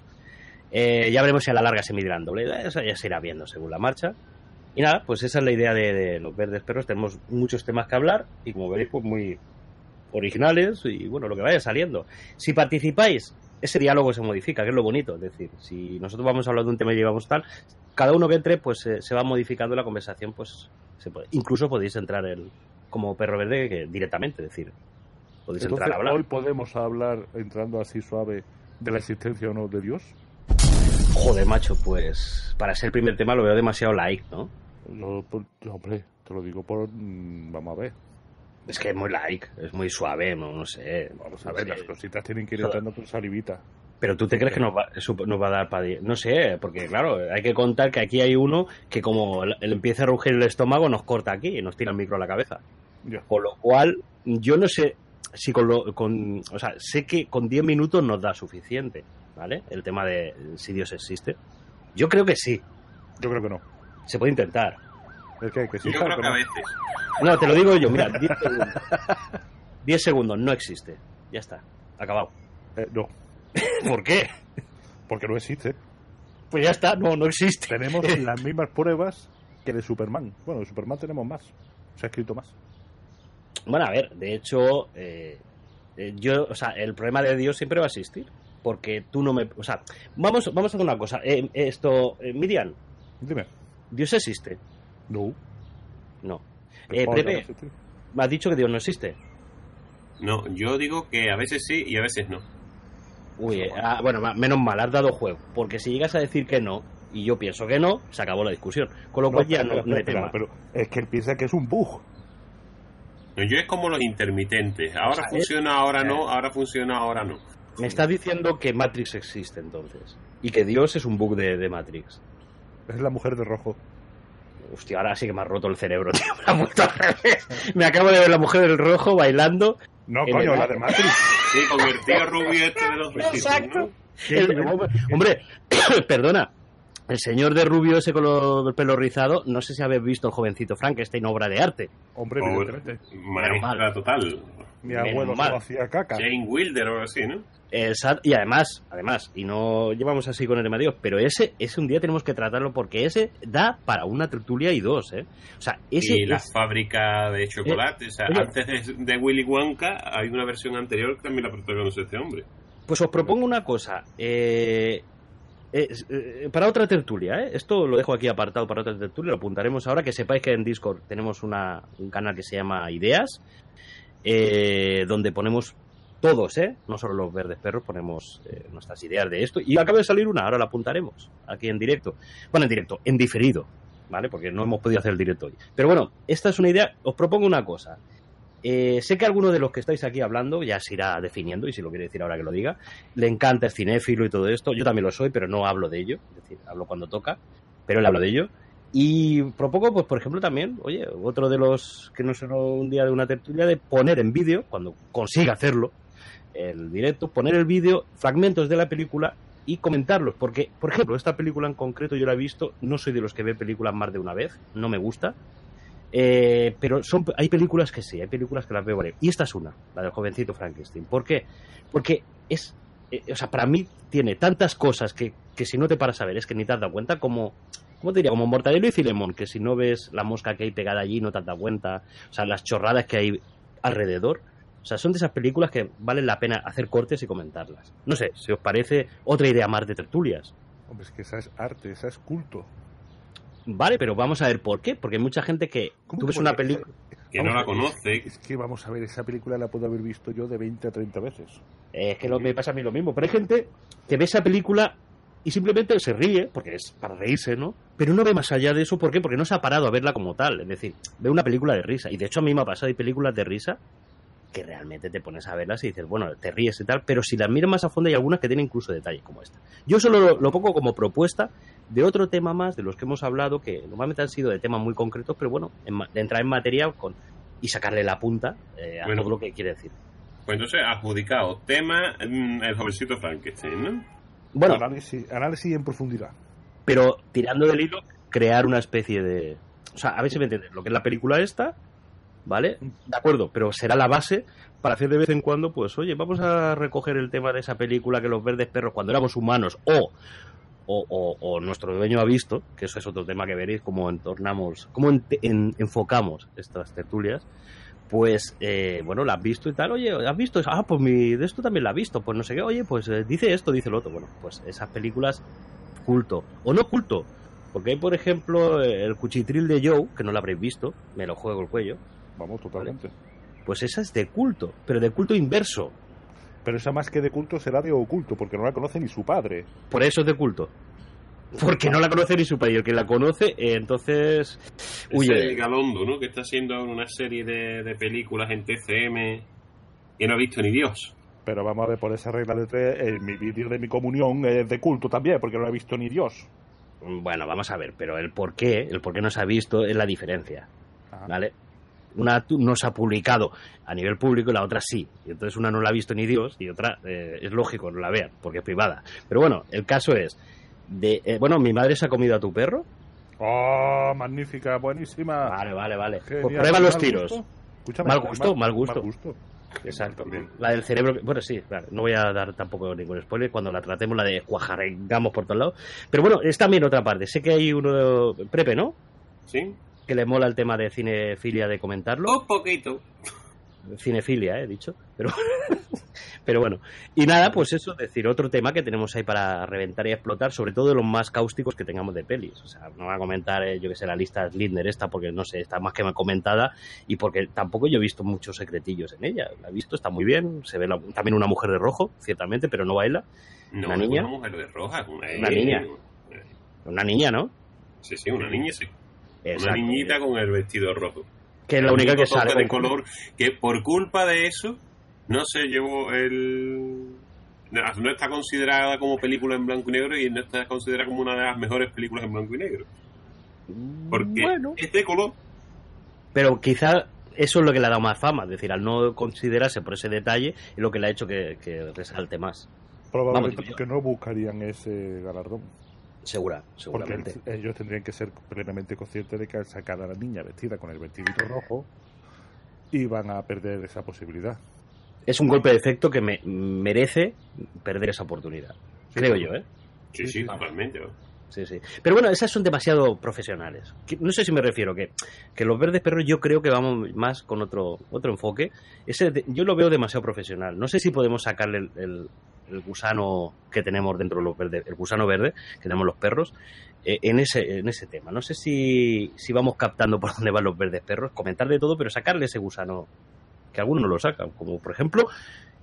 Eh, ya veremos si a la larga se emitirá en doble. Eso ya se irá viendo según la marcha. Y nada, pues esa es la idea de, de los verdes perros. Tenemos muchos temas que hablar y como veréis, pues muy originales y bueno, lo que vaya saliendo. Si participáis, ese diálogo se modifica, que es lo bonito. Es decir, si nosotros vamos a hablar de un tema y llevamos tal, cada uno que entre, pues eh, se va modificando la conversación, pues se puede. Incluso podéis entrar el, como perro verde que, directamente, es decir, podéis Entonces, entrar a hablar. hoy podemos hablar, entrando así suave, de la existencia o no de Dios. Joder, macho, pues para ser el primer tema lo veo demasiado like, ¿no? Yo, pues, hombre, te lo digo por. mm, Vamos a ver. Es que es muy like, es muy suave, no, no sé. Vamos a ver, las cositas tienen que ir entrando con salivita. Pero tú te crees que nos va, eso nos va a dar para... No sé, porque claro, hay que contar que aquí hay uno que como le empieza a rugir el estómago nos corta aquí y nos tira el micro a la cabeza. Ya. Con lo cual, yo no sé si con lo... Con, o sea, sé que con 10 minutos nos da suficiente, ¿vale? El tema de si Dios existe. Yo creo que sí, Yo creo que no. se puede intentar. Es que, que sí, Yo creo que a no. veces. No, te lo digo yo, mira, 10 segundos. 10 segundos, no existe. Ya está, acabado. Eh, no, [laughs] ¿Por qué? porque no existe. Pues ya está, no, no existe. Tenemos [laughs] las mismas pruebas que de Superman. Bueno, de Superman tenemos más. Se ha escrito más. Bueno, a ver, de hecho, eh, eh, yo, o sea, el problema de Dios siempre va a existir. Porque tú no me. O sea, vamos, vamos a hacer una cosa. Eh, esto, eh, Miriam, Dime. ¿Dios existe? No. No. Eh, ¿cómo que Pepe. Me has dicho que Dios no existe. No, yo digo que a veces sí y a veces no. Uy, eh, ah, bueno, menos mal, has dado juego. Porque si llegas a decir que no, y yo pienso que no, se acabó la discusión. Con lo No, cual ya espera, no, no hay espera, tema. Pero es que él piensa que es un bug. No, Yo es como los intermitentes. Ahora ¿Sabes? funciona, ahora no, ahora funciona, ahora no. Me estás diciendo que Matrix existe entonces. Y que Dios es un bug de, de Matrix. Es la mujer de rojo. Hostia, ahora sí que me ha roto el cerebro, [laughs] tío. Me ha vuelto al revés. Me acabo de ver la mujer del rojo bailando. No, coño, el- la de Matrix. Sí, con el tío rubio este de los vestidos, Exacto. ¿no? El- hombre, [coughs] perdona. El señor de rubio ese con el pelo rizado, no sé si habéis visto el jovencito Frankenstein, obra de arte. Hombre, evidentemente. Total. Mi abuelo hacía caca. Jane Wilder o algo así, ¿no? Exacto. Y además, además, y no llevamos así con el tema de Dios, pero ese, ese un día tenemos que tratarlo porque ese da para una tertulia y dos, ¿eh? O sea, ese y la es- fábrica de chocolate. o sea, oye. antes de, de Willy Wonka hay una versión anterior que también la protagonizó este hombre. Pues os propongo una cosa. eh, eh, para otra tertulia, ¿eh? esto lo dejo aquí apartado para otra tertulia, lo apuntaremos ahora, que sepáis que en Discord tenemos una, un canal que se llama Ideas, eh, donde ponemos todos, ¿eh? no solo los verdes perros, ponemos eh, nuestras ideas de esto. Y acaba de salir una, ahora la apuntaremos aquí en directo. Bueno, en directo, en diferido, ¿vale? Porque no hemos podido hacer el directo hoy. Pero bueno, esta es una idea, os propongo una cosa. Eh, sé que alguno de los que estáis aquí hablando ya se irá definiendo, y si lo quiere decir ahora que lo diga. Le encanta el cinéfilo y todo esto. Yo también lo soy, pero no hablo de ello. Es decir, hablo cuando toca, pero él habla de ello. Y propongo, pues por ejemplo, también, oye, otro de los que no sonó un día de una tertulia, de poner en vídeo, cuando consiga hacerlo, el directo, poner el vídeo, fragmentos de la película y comentarlos. Porque, por ejemplo, esta película en concreto yo la he visto, no soy de los que ve películas más de una vez, no me gusta. Eh, pero son, hay películas que sí, hay películas que las veo varias. Y esta es una, la del jovencito Frankenstein. ¿Por qué? Porque es, eh, o sea, para mí tiene tantas cosas que, que si no te paras a ver es que ni te has dado cuenta como, ¿cómo te diría? Como Mortadelo y Filemón, que si no ves la mosca que hay pegada allí no te has dado cuenta. O sea, las chorradas que hay alrededor. O sea, son de esas películas que valen la pena hacer cortes y comentarlas. No sé, si os parece otra idea más de tertulias. Hombre, es que esa es arte, esa es culto. Vale, pero vamos a ver por qué. Porque hay mucha gente que ¿Cómo tú ves que una película. Que Vamos no la conoce. Es que vamos a ver, esa película la puedo haber visto yo de 20 a 30 veces. Es que lo, me pasa a mí lo mismo. Pero hay gente que ve esa película y simplemente se ríe, porque es para reírse, ¿no? Pero no ve más allá de eso. ¿Por qué? Porque no se ha parado a verla como tal. Es decir, ve una película de risa. Y de hecho a mí me ha pasado, hay películas de risa que realmente te pones a verlas y dices, bueno, te ríes y tal, pero si las miras más a fondo hay algunas que tienen incluso detalles como esta. Yo solo lo, lo pongo como propuesta de otro tema más de los que hemos hablado, que normalmente han sido de temas muy concretos, pero bueno, en de entrar en materia con, y sacarle la punta eh, a Bueno. todo lo que quiere decir. Pues entonces, adjudicado. Tema, mm, el jovencito Frankenstein, ¿no? Bueno, análisis, análisis en profundidad. pero tirando del hilo, crear una especie de... O sea, a ver si me entiendes, lo que es la película esta, ¿vale? De acuerdo, pero será la base para hacer de vez en cuando, pues, oye, vamos a recoger el tema de esa película que los verdes perros cuando éramos humanos o... O, o- o nuestro dueño ha visto, que eso es otro tema que veréis, cómo entornamos, cómo en- en- enfocamos estas tertulias, pues, eh, bueno, la has visto y tal, oye, ¿has visto? Ah, pues mi, de esto también la has visto, pues no sé qué, oye, pues eh, dice esto, dice lo otro. Bueno, pues esas películas culto o no culto. Porque hay, por ejemplo, eh, el cuchitril de Joe, que no lo habréis visto, me lo juego el cuello. Vamos, totalmente. Pues esa es de culto, pero de culto inverso. Pero esa más que de culto será de oculto, porque no la conoce ni su padre. Por eso es de culto. Porque no la conoce ni su padre. Y el que la conoce, eh, entonces. Ese Huye. Galondo, ¿no? Que está haciendo ahora una serie de, de películas en TCM que no ha visto ni Dios. Pero vamos a ver, por esa regla de tres, eh, mi vídeo de mi comunión es de culto también, porque no lo ha visto ni Dios. Bueno, vamos a ver, pero el por qué, el por qué no se ha visto es la diferencia. Ajá. ¿Vale? Una no se ha publicado a nivel público y la otra sí. Y entonces una no la ha visto ni Dios y otra eh, es lógico, no la vean, porque es privada. Pero bueno, el caso es. De, eh, bueno, mi madre se ha comido a tu perro. ¡Oh, magnífica, buenísima! Vale, vale, vale. Genial. Pues prueba los ¿Mal tiros. gusto? Mal gusto, mal gusto. Mal gusto. Exacto. También. La del cerebro. Bueno, sí, claro, no voy a dar tampoco ningún spoiler cuando la tratemos, la de cuajarengamos por todos lados. Pero bueno, es también otra parte. Sé que hay uno. Prepe, ¿no? ¿Sí? Que le mola el tema de cinefilia de comentarlo. Un poquito. Cinefilia, he dicho. Pero, [laughs] pero bueno. Y nada, pues eso, es decir, otro tema que tenemos ahí para reventar y explotar, sobre todo de los más cáusticos que tengamos de pelis. O sea, no voy a comentar, eh, yo que sé, la lista Lindner esta, porque no sé, está más que comentada y porque tampoco yo he visto muchos secretillos en ella. La he visto, está muy bien. Se ve la- también una mujer de rojo, ciertamente, pero no baila. No, ¿Una niña? una mujer de roja. Una, Una niña. Una niña, ¿no? Sí, sí, una niña, sí. Exacto. Una niñita con el vestido rojo. Que es la única que sale. de color que por culpa de eso no se llevó el no está considerada como película en blanco y negro y no está considerada como una de las mejores películas en blanco y negro porque Bueno. es de color Pero quizá eso es lo que le ha dado más fama, es decir, al no considerarse por ese detalle, es lo que le ha hecho que, que resalte más. Probablemente Vamos, porque no buscarían ese galardón. Segura, Porque seguramente. ellos tendrían que ser plenamente conscientes de que al sacar a la niña vestida con el vestidito rojo, iban a perder esa posibilidad. Es un golpe de efecto que me merece perder esa oportunidad. Creo yo, ¿eh? sí, sí, totalmente Sí, sí. Pero bueno, esas son demasiado profesionales. No sé si me refiero que, que los verdes perros yo creo que vamos más con otro otro enfoque. Ese yo lo veo demasiado profesional. No sé si podemos sacarle el, el- el gusano que tenemos dentro de los verdes, el gusano verde que tenemos los perros, eh, en ese en ese tema. No sé si, si vamos captando por [laughs] dónde van los verdes perros, comentar de todo, pero sacarle ese gusano que algunos no lo sacan. Como por ejemplo,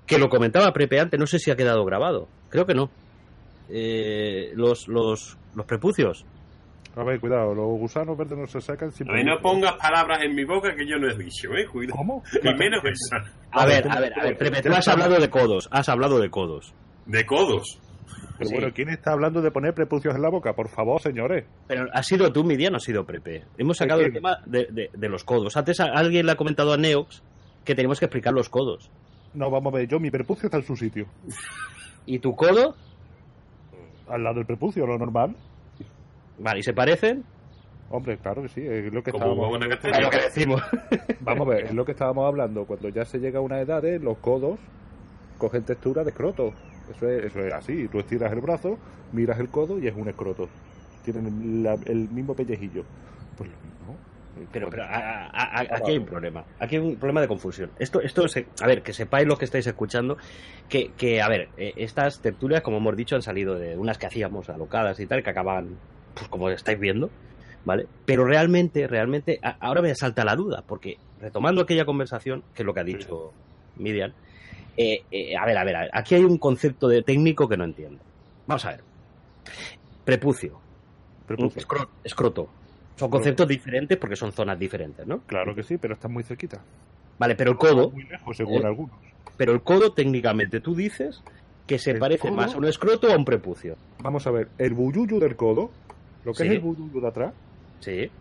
que lo comentaba Prepe antes, no sé si ha quedado grabado. Creo que no. Eh, los, los, los prepucios. A ver, cuidado, los gusanos verdes no se sacan a sin ver, no pongas palabras en mi boca que yo no he dicho eh cuidado ¿Cómo? y menos esa A ver, a ver, a ver, Prepe, tú has hablado de codos, has hablado de codos. de codos Pero Sí. bueno, ¿quién está hablando de poner prepucios en la boca? Por favor, señores. Pero ha sido tú, Midian, no ha sido Prepe. Hemos ¿De sacado el tema de, de- de los codos. Antes a- alguien le ha comentado a Neox que tenemos que explicar los codos. No, vamos a ver, yo mi prepucio está en su sitio. ¿Y tu codo? Al lado del prepucio, lo normal. Vale, ¿y se parecen? Hombre, claro que sí, es lo que estábamos... A castaña. lo que decimos. [laughs] Vamos a ver, es lo que estábamos hablando. Cuando ya se llega a una edad, eh, los codos cogen textura de escroto. Eso es, eso es así. Tú estiras el brazo, miras el codo y es un escroto. Tienen la- el mismo pellejillo. Pues lo mismo. Pero, pero a- a- a- aquí hay un problema. Aquí hay un problema de confusión. Esto, esto se- a ver, que sepáis los que estáis escuchando, que, que a ver, eh, estas tertulias, como hemos dicho, han salido de unas que hacíamos alocadas y tal, que acaban, pues como estáis viendo, ¿vale? Pero realmente, realmente, a- ahora me salta la duda, porque retomando aquella conversación, que es lo que ha dicho Midian, eh, eh, a ver, a ver, a ver, aquí hay un concepto de técnico que no entiendo. Vamos a ver. Prepucio, Prepucio. escroto, escroto. Son conceptos diferentes porque son zonas diferentes, ¿no? Claro que sí, pero está muy cerquita. Vale, pero el codo, Muy lejos, según Eh, algunos. pero el codo técnicamente tú dices que se ¿El parece codo? más a un escroto o a un prepucio. Vamos a ver, el buyuyu del codo, lo que Sí. es el buyuyu de atrás, Sí.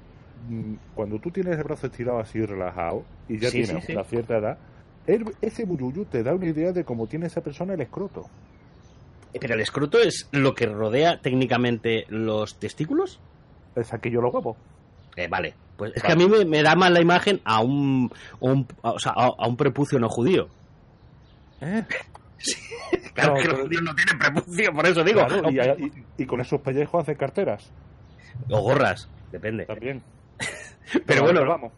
mm, cuando tú tienes el brazo estirado así relajado y ya Sí, tienes sí, una cierta edad, el- ese buyuyu te da una idea de cómo tiene esa persona el escroto. Pero el escroto es lo que rodea técnicamente los testículos. Es aquello los huevos. Eh, vale, pues es Vale. que a mí me, me da más la imagen a un, a un- a- o sea, a, a un prepucio no judío. [laughs] Claro No, que los judíos no tienen prepucio, por eso digo. Claro, y, [laughs] y- y con esos pellejos hacen carteras O gorras, depende. también. [laughs] Pero bueno, vamos.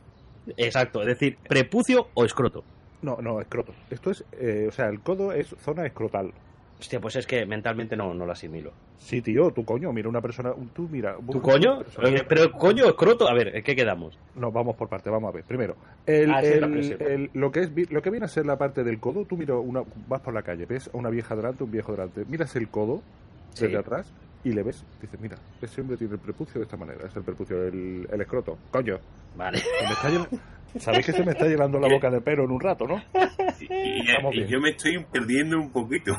exacto, es decir, prepucio o escroto. No, no, escroto. Esto es, eh, o sea, el codo es zona escrotal. Hostia, pues es que mentalmente no, no lo asimilo. Sí, tío, tu coño, mira una persona, tú mira. ¿Tu coño? persona- Eh, Pero coño, escroto, a ver, ¿en qué quedamos? No, vamos por parte, vamos a ver. Primero, el, Ah, el- el- lo, que es, lo que viene a ser la parte del codo, tú mira, una, vas por la calle, ves a una vieja delante, un viejo delante, miras el codo Sí. desde atrás y le ves, dices, mira, ese hombre tiene el prepucio de esta manera, es el prepucio, el, el escroto. Coño, Vale. se me está llen- sabéis que se me está llenando la boca de pelo en un rato, ¿no? Y, yo me estoy perdiendo un poquito.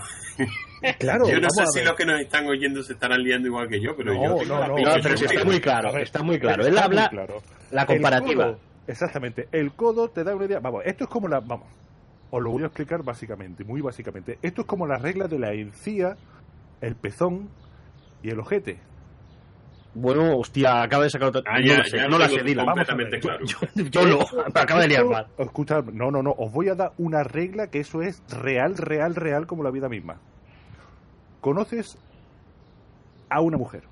Claro, yo no sé si los que nos están oyendo se estarán liando igual que yo, pero No, yo tengo no, la no. No, pero si de- está muy claro, está muy claro. Él habla claro. la El comparativa. codo, exactamente. El codo te da una idea. Vamos, esto es como la. Vamos, os lo voy a explicar básicamente, muy básicamente. Esto es como las reglas de la encía, el pezón y el ojete. Bueno, hostia, acaba de sacar otra. Ah, no ya, lo sé, ya no la sé, dila. completamente claro. Yo no, [laughs] me acaba de liar mal. Escuchad, no, no, no. Os voy a dar una regla que eso es real, real, real como la vida misma. Conoces a una mujer.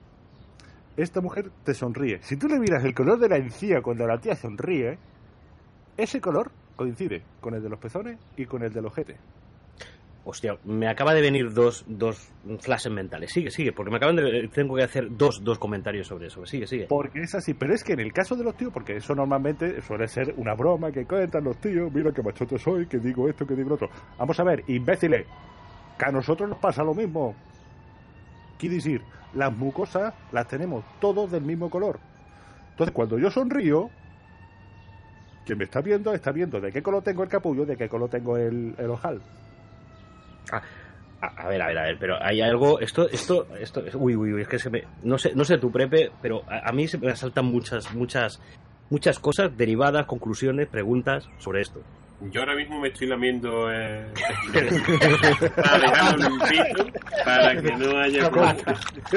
Esta mujer te sonríe. Si tú le miras el color de la encía cuando la tía sonríe, ese color coincide con el de los pezones y con el del ojete. Hostia, me acaba de venir dos, dos flashes mentales. Sigue, sigue, porque me acaban de. Tengo que hacer dos, dos comentarios sobre eso. Sigue, sigue. Porque es así, pero es que en el caso de los tíos, porque eso normalmente suele ser una broma que cuentan los tíos, mira qué machote soy, que digo esto, que digo lo otro. Vamos a ver, imbéciles, que a nosotros nos pasa lo mismo. Quiere decir, las mucosas las tenemos todos del mismo color. Entonces, cuando yo sonrío, quien me está viendo está viendo de qué color tengo el capullo, de qué color tengo el ojal. A, a ver, a ver, a ver, pero hay algo. Esto, esto, esto. Uy, uy, uy, es que se me. No sé, no sé tu prepe, pero a, a mí se me asaltan muchas, muchas, muchas cosas derivadas, conclusiones, preguntas sobre esto. Yo ahora mismo me estoy lamiendo [laughs] eh, [laughs] para dejarlo limpito para que no haya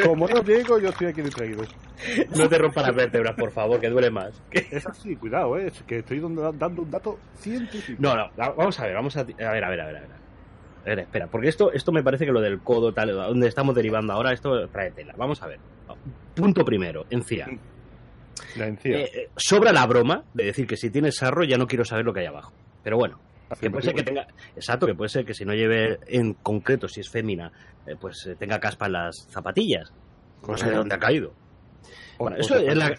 Como no llego, yo estoy aquí distraído. No te rompas las vértebras, por favor, que duele más. Es así, cuidado, eh, es que estoy dando dando un dato científico. No, no, va- vamos a ver, vamos a, a ver, a ver, a ver, a ver. Espera, porque esto, esto me parece que lo del codo, tal, donde estamos derivando ahora, esto trae tela. Vamos a ver. Punto primero, encía. La encía. Eh, eh, sobra la broma de decir que si tienes sarro ya no quiero saber lo que hay abajo. Pero bueno, que puede ser que tenga. Exacto, que puede ser que si no lleve en concreto, si es fémina, eh, pues tenga caspa en las zapatillas. No sé de dónde ha caído. O- Bueno, eso es, la,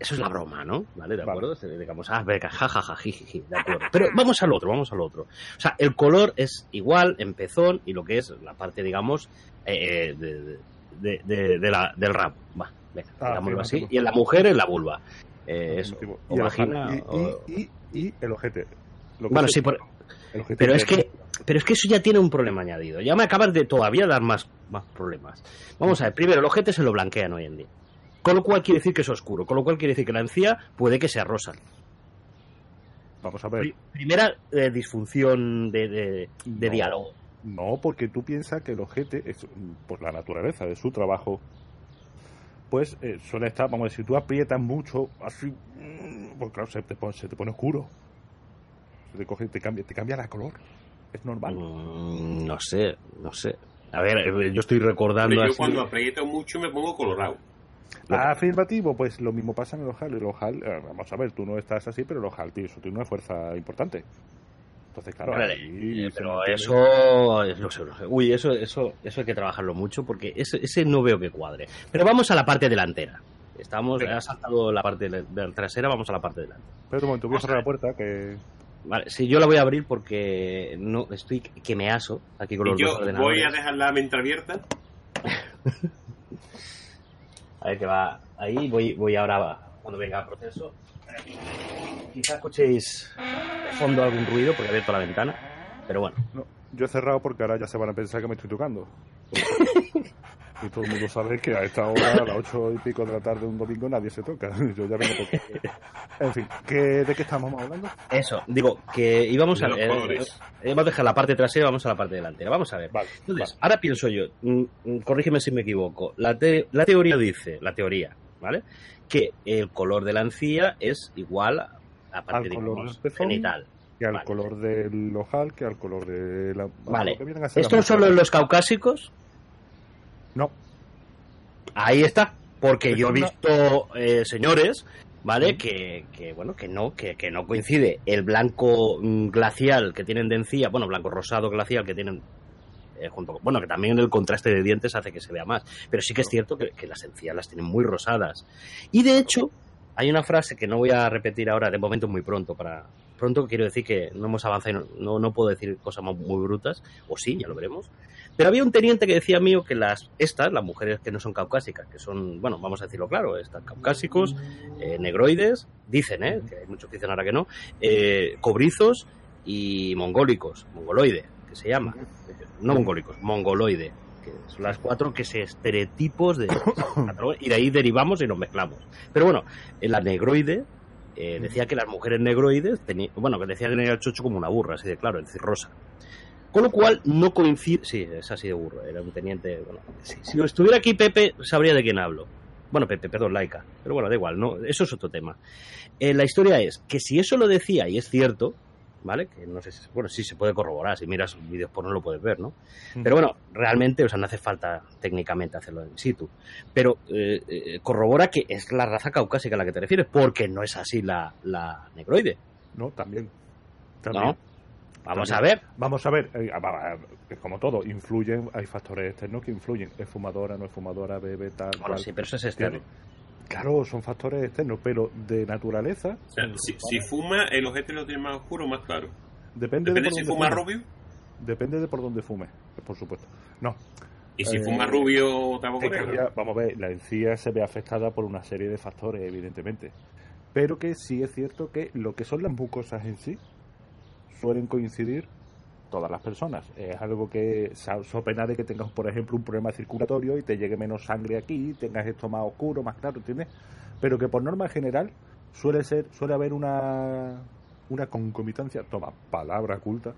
eso es la broma, ¿no? ¿Vale? ¿De Vale. acuerdo? Digamos, ah, venga, jajaja, jijiji, de acuerdo. Pero vamos al otro, vamos al otro. O sea, el color es igual en pezón y lo que es la parte, digamos, eh, de, de- de- de la, del rabo. Va, venga, Ah, digámoslo así. Y en la mujer es la vulva. Eh, eso, o Y el vagina, ojal. o- Y, y, y, y el ojete. Lo que Bueno, sí, el- por- el ojete pero es que pero es que eso ya tiene un problema añadido. Ya me acabas de todavía dar más más problemas. Vamos a ver, primero, el ojete se lo blanquean hoy en día. Con lo cual quiere decir que es oscuro, con lo cual quiere decir que la encía puede que sea rosa. Vamos a ver. Pri- Primera eh, disfunción de, de- de No. diálogo. No, porque tú piensas que el ojete, es, por la naturaleza de su trabajo, pues eh, suele estar, vamos a decir, si tú aprietas mucho, así, mm, pues claro, se te pone, se te pone oscuro. Se te, coge, te, cambia, te cambia la color. Es normal. Mm, no sé, no sé. A ver, eh, yo estoy recordando Pero yo así- cuando aprieto mucho me pongo colorado. Afirmativo, pues lo mismo pasa en el ojal. El ojal, eh, vamos a ver, tú no estás así, pero el ojal tío, eso tiene una fuerza importante. Entonces, claro, Vale, eh, pero eso, es- no sé, no sé. Uy, eso, eso, eso hay que trabajarlo mucho porque ese, ese no veo que cuadre. Pero vamos a la parte delantera. Estamos, ha saltado la parte de la trasera, vamos a la parte delantera. Pero un momento, voy a cerrar la puerta que... Vale, sí, yo la voy a abrir porque no estoy que me aso aquí con los dos yo ordenadores. voy a dejar la mente abierta. [laughs] A ver que va ahí, voy, voy ahora cuando venga el proceso. Quizás escuchéis de fondo algún ruido porque he abierto la ventana, pero bueno. No, yo he cerrado porque ahora ya se van a pensar que me estoy tocando. [laughs] y todo el mundo sabe que a esta hora, a las ocho y pico de la tarde un domingo, nadie se toca. [laughs] Yo ya vengo tocando. En fin, ¿qué, ¿de qué estamos hablando? Eso, digo que íbamos De a eh, eh, hemos dejado la parte trasera, vamos a la parte delantera. Vamos a ver. Vale, Entonces, vale. ahora pienso yo, mm, mm, corrígeme si me equivoco. La, te- la teoría dice, la teoría, ¿vale? Que el color de la encía es igual a la parte Al color digamos, del pezón. genital. Que al Vale. color del ojal, que al color de la... Vale. que vienen a ser ¿Esto las solo en los caucásicos? No, Ahí está, porque yo he visto eh, señores, ¿vale? Mm. Que, que, bueno, que no, que, que no coincide el blanco mm, glacial que tienen de encía, bueno, blanco rosado glacial que tienen eh, junto con- bueno, que también el contraste de dientes hace que se vea más, pero sí que es cierto que, que las encías las tienen muy rosadas. Y de hecho, hay una frase que no voy a repetir ahora, de momento muy pronto, para pronto quiero decir que no hemos avanzado, y no, no puedo decir cosas muy brutas, o sí, ya lo veremos. Pero había un teniente que decía mío que las estas, las mujeres que no son caucásicas, que son, bueno, vamos a decirlo claro, están caucásicos, eh, negroides, dicen, ¿eh? que hay muchos que dicen ahora que no, eh, cobrizos y mongólicos, mongoloide, que se llama. No mongólicos, mongoloide, que son las cuatro que se estereotipos de y de ahí derivamos y nos mezclamos. Pero bueno, en la negroide eh, decía que las mujeres negroides tenían, bueno, que decía que tenía el chocho como una burra, así de claro, es decir, rosa. Con lo cual no coincide, sí, es así de burro, era un teniente, bueno, sí, si estuviera aquí Pepe sabría de quién hablo. Bueno, Pepe, perdón, laica, pero bueno, da igual, no, eso es otro tema. Eh, la historia es que si eso lo decía y es cierto, ¿vale? Que no sé si, bueno, sí se puede corroborar, si miras vídeos por no lo puedes ver, ¿no? Pero bueno, realmente, o sea, no hace falta técnicamente hacerlo in situ. Pero eh, eh, corrobora que es la raza caucásica a la que te refieres, porque no es así la, la negroide, no, también. También. ¿no? Vamos También. a ver. Vamos a ver, eh, es como todo, influyen, hay factores externos que influyen. Es fumadora, no es fumadora, bebe, tal, Bueno, cual. sí, pero eso es externo. Claro, son factores externos, pero de naturaleza O sea, si, si fuma, el ojete lo tiene más oscuro o más claro. depende, Depende de si fuma rubio. Depende de por dónde fume, por supuesto. No, Y si Eh, fuma rubio o es tabaco que negro. ya, vamos a ver, la encía se ve afectada por una serie de factores, evidentemente. Pero que sí es cierto que lo que son las mucosas en sí suelen coincidir todas las personas. Es algo que, so pena de que tengas, por ejemplo, un problema circulatorio y te llegue menos sangre aquí, tengas esto más oscuro, más claro, ¿entiendes? Pero que por norma general suele ser, suele haber una, una concomitancia, toma, palabra culta,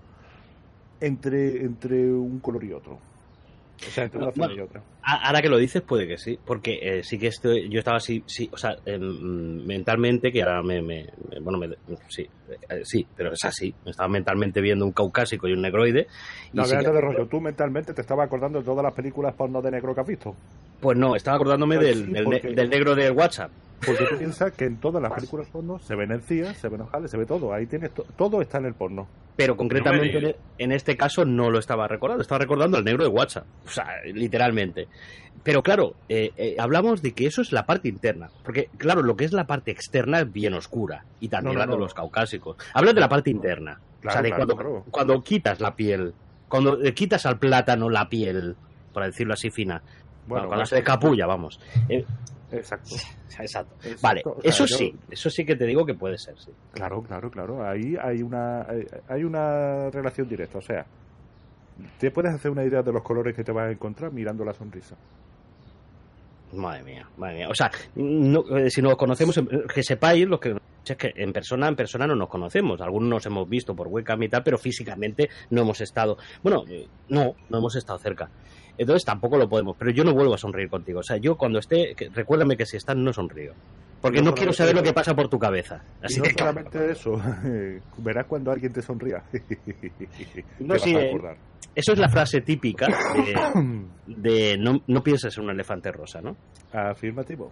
entre, entre un color y otro. O sea, entre una Bueno, y otra. Ahora que lo dices, puede que sí, porque eh, sí que estoy, yo estaba así, sí, o sea, em, mentalmente, que ahora me, me- bueno, me- sí, eh, sí, pero es así, me estaba mentalmente viendo un caucásico y un negroide. Y No, sí que- de rollo. Tú mentalmente te estabas acordando de todas las películas porno de negro que has visto. Pues no, estaba acordándome del, sí, del, porque- del negro de WhatsApp. Porque tú piensas que en todas las películas porno se ven encías, se ven ojales, se ve todo. Ahí tienes to- todo está en el porno. Pero concretamente No en- este caso no lo estaba recordando, estaba recordando al negro de WhatsApp, o sea, literalmente. Pero claro, eh, eh, hablamos de que eso es la parte interna, porque claro, lo que es la parte externa es bien oscura, y también No, no, la de los caucásicos. Hablas de la parte interna, o sea, de claro, cuando, claro. cuando quitas la piel, cuando le quitas al plátano la piel, para decirlo así fina, Bueno, cuando se descapulla, vamos. Eh, Exacto. [laughs] exacto. Exacto. Vale, O sea, eso yo- sí, eso sí que te digo que puede ser, sí. Claro, claro, claro. Ahí hay una, hay- hay una relación directa. O sea, te puedes hacer una idea de los colores que te vas a encontrar mirando la sonrisa. Madre mía, madre mía. O sea, no, eh, si nos conocemos, eh, que sepáis lo que es que en persona, en persona no nos conocemos. Algunos nos hemos visto por webcam y tal, pero físicamente no hemos estado. Bueno, eh, no, no hemos estado cerca. Entonces tampoco lo podemos. Pero yo no vuelvo a sonreír contigo. O sea, yo cuando esté, que- recuérdame que si estás no sonrío. Porque No no, quiero saber lo que pasa por tu cabeza. Así y no [laughs] claro. solamente eso, [laughs] verás cuando alguien te sonría. [laughs] No, te sí, vas a eh, acordar. Eso es la frase típica [coughs] de, de no, no pienses en un elefante rosa, ¿no? Afirmativo.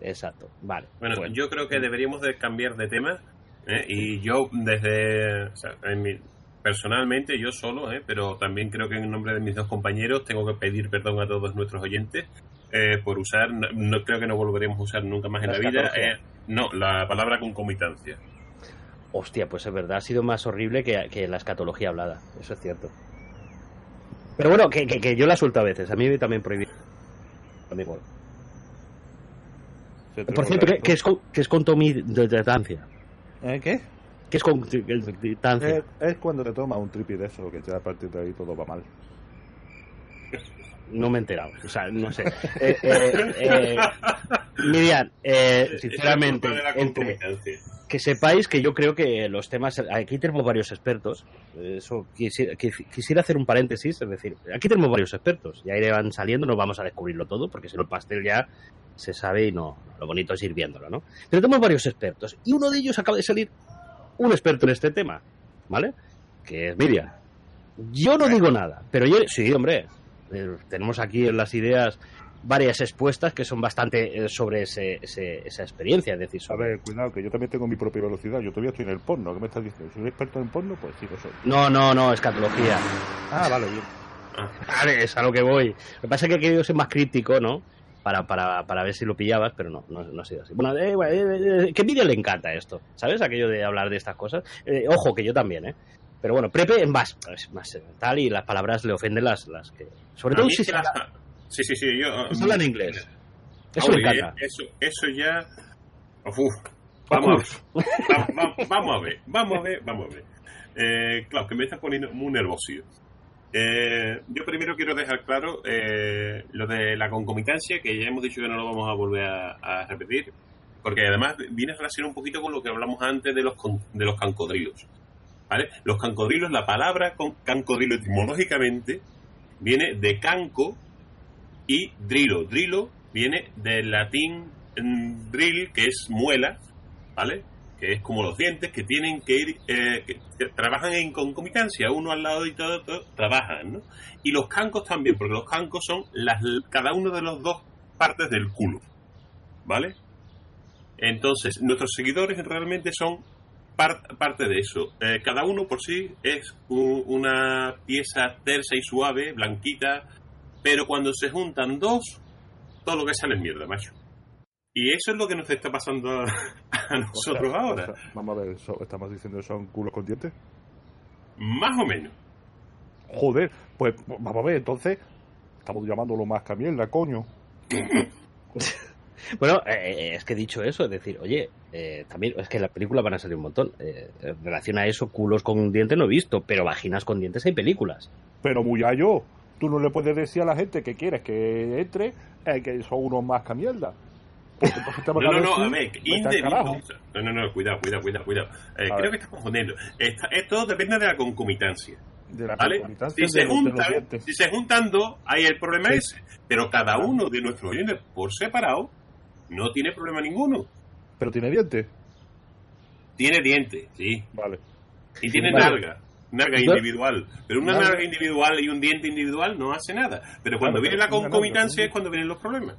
Exacto, vale. Bueno, Bueno. yo creo que deberíamos de cambiar de tema. ¿eh? Y yo desde... o sea, en mi- personalmente, yo solo, ¿eh? pero también creo que en nombre de mis dos compañeros tengo que pedir perdón a todos nuestros oyentes eh, por usar... No, no- creo que no volveremos a usar nunca más en La la vida. eh, no, la palabra concomitancia. Hostia, pues es verdad, ha sido más horrible que, que la escatología hablada, eso es cierto. Pero bueno, que, que, que yo la suelto a veces, a mí también prohibí. Amigo. Por cierto, que es con, que es contomitancia. ¿Eh, ¿Qué? ¿Qué es contomitancia? Es, es cuando te tomas un tripi de eso, que ya a partir de ahí todo va mal. No me he enterado, o sea, no sé. [laughs] Eh, eh, eh, Miriam, eh, sinceramente, entre, que sepáis que yo creo que los temas aquí tenemos varios expertos eso quisiera, quis- quisiera hacer un paréntesis es decir aquí tenemos varios expertos ya irán saliendo no vamos a descubrirlo todo porque si no el pastel ya se sabe y no lo bonito es ir viéndolo no pero tenemos varios expertos y uno de ellos acaba de salir un experto en este tema vale que es Miriam yo no digo nada pero yo sí hombre eh, tenemos aquí en las ideas varias expuestas que son bastante eh, sobre ese, ese- esa experiencia es decir A sobre ver, cuidado, que yo también tengo mi propia velocidad. Yo todavía estoy en el porno. ¿Qué me estás diciendo? ¿Soy experto en porno? Pues sí, lo soy. No, no, no, escatología. Ah, vale, bien. [laughs] Vale, es a lo que voy. Lo que pasa es que he querido ser más críptico, ¿no? Para, para, para ver si lo pillabas, pero no, no, no ha sido así. Bueno, eh, eh, eh, que le encanta esto, ¿sabes? Aquello de hablar de estas cosas. Eh, ojo, que yo también, ¿eh? Pero bueno, Prepe es más, es más eh, tal y las palabras le ofenden las, las que... Sobre todo si se las- habla, Sí, sí, sí. Yo, si se habla en inglés. Eso Oye, le encanta. Eso, eso ya. Uf, vamos, a ver. Va- va- vamos a ver, vamos a ver, vamos a ver. Eh, claro, que me está poniendo muy nervioso. Eh, yo primero quiero dejar claro eh, lo de la concomitancia, que ya hemos dicho que no lo vamos a volver a, a repetir, porque además viene relacionado un poquito con lo que hablamos antes de los, de los cancodrilos. ¿vale? Los cancodrilos, la palabra con, cancodrilo etimológicamente viene de canco y drilo. Drilo viene del latín mm, drill, que es muela, ¿vale? Que es como los dientes que tienen que ir, eh, que, trabajan en concomitancia, uno al lado y todo, trabajan, ¿no? Y los cancos también, porque los cancos son las, cada uno de los dos partes del culo, ¿vale? Entonces, nuestros seguidores realmente son par- parte de eso. Eh, cada uno por sí es un- una pieza tersa y suave, blanquita, pero cuando se juntan dos, todo lo que sale es mierda, macho. Y eso es lo que nos está pasando a, a nosotros O sea, ahora. o sea, vamos a ver, ¿estamos diciendo que son culos con dientes? Más o menos. Joder, pues vamos a ver, entonces estamos llamándolo más que mierda, coño. [laughs] Bueno, eh, es que he dicho eso, es decir, oye, eh, también, es que en la película van a salir un montón. Eh, en relación a eso, culos con dientes no he visto, pero vaginas con dientes hay películas. Pero yo tú no le puedes decir a la gente que quieres que entre eh, que son unos más que mierda. No, no, no, a ver, "Vete al indebido. carajo". No, no, no, cuidado, cuidado, cuidado, cuidado. Eh, creo ver. que estás confundiendo. Esta- esto depende de la concomitancia. De la ¿Vale? concomitancia Si se, de juntan, si se juntan dos, hay el problema Sí. ese. Pero cada uno de nuestros oyentes por separado no tiene problema ninguno. Pero tiene dientes. Tiene dientes, sí. Vale. Y tiene Vale. Narga Yo- individual. Pero una Narga. individual y un diente individual no hace nada. Pero cuando Claro, viene la concomitancia es cuando vienen los problemas.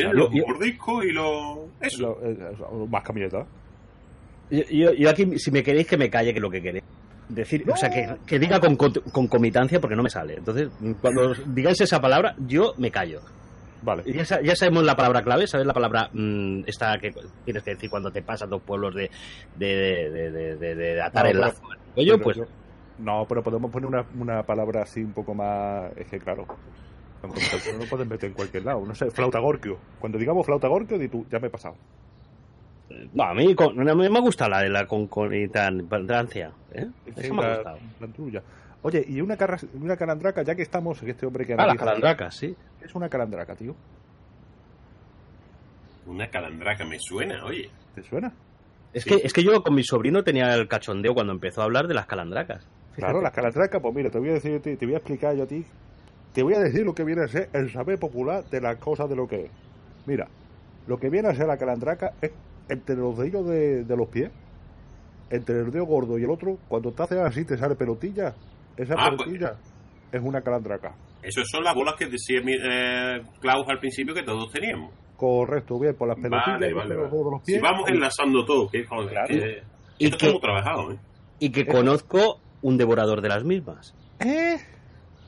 Vienen los yo- mordiscos y los... Eso. Lo- eh, más mierda. Yo, yo- yo aquí, si me queréis que me calle, que lo que queréis. Decir, o sea, que, que diga con con- concomitancia porque no me sale. Entonces, cuando digáis esa palabra, yo me callo. Vale. Ya, ya sabemos la palabra clave, ¿sabes la palabra mm, esta que tienes que decir cuando te pasas dos pueblos de, de, de, de- de- de atar No, el lazo? Pero pues yo- no, pero podemos poner una, una palabra así un poco más. Es que claro. No lo pueden meter en cualquier lado. No sé, flauta gorquio. Cuando digamos flauta gorquio, di tú, ya me he pasado. no, a mí, con- a mí me gusta la de la concomitancia. ¿eh? Sí, me ha la- gustado. la trulla. Oye, y una, carra- una calandraca, ya que estamos, este hombre que Ah, las analiza- calandracas, sí. ¿Qué es una calandraca, tío? Una calandraca me suena, oye. ¿Te suena? Es Sí. que, es que yo con mi sobrino tenía el cachondeo cuando empezó a hablar de las calandracas. Claro, las calandracas, pues mira, te voy a decir, te, te voy a explicar yo a ti, te voy a decir lo que viene a ser el saber popular de las cosas de lo que es. Mira, lo que viene a ser la calandraca es entre los dedos de, de los pies, entre el dedo gordo y el otro, cuando te haces así te sale pelotilla, esa Ah, pues- pelotilla es una calandraca. Esas son las bolas que decía mi- eh, Klaus al principio que todos teníamos. Correcto, bien, por las pelotillas Vale, y los vale, pelos vale. de los Si pies. vamos enlazando todo, que joder, Claro. que- Y esto que- trabajado, ¿eh? Y que conozco un devorador de las mismas. ¿Eh?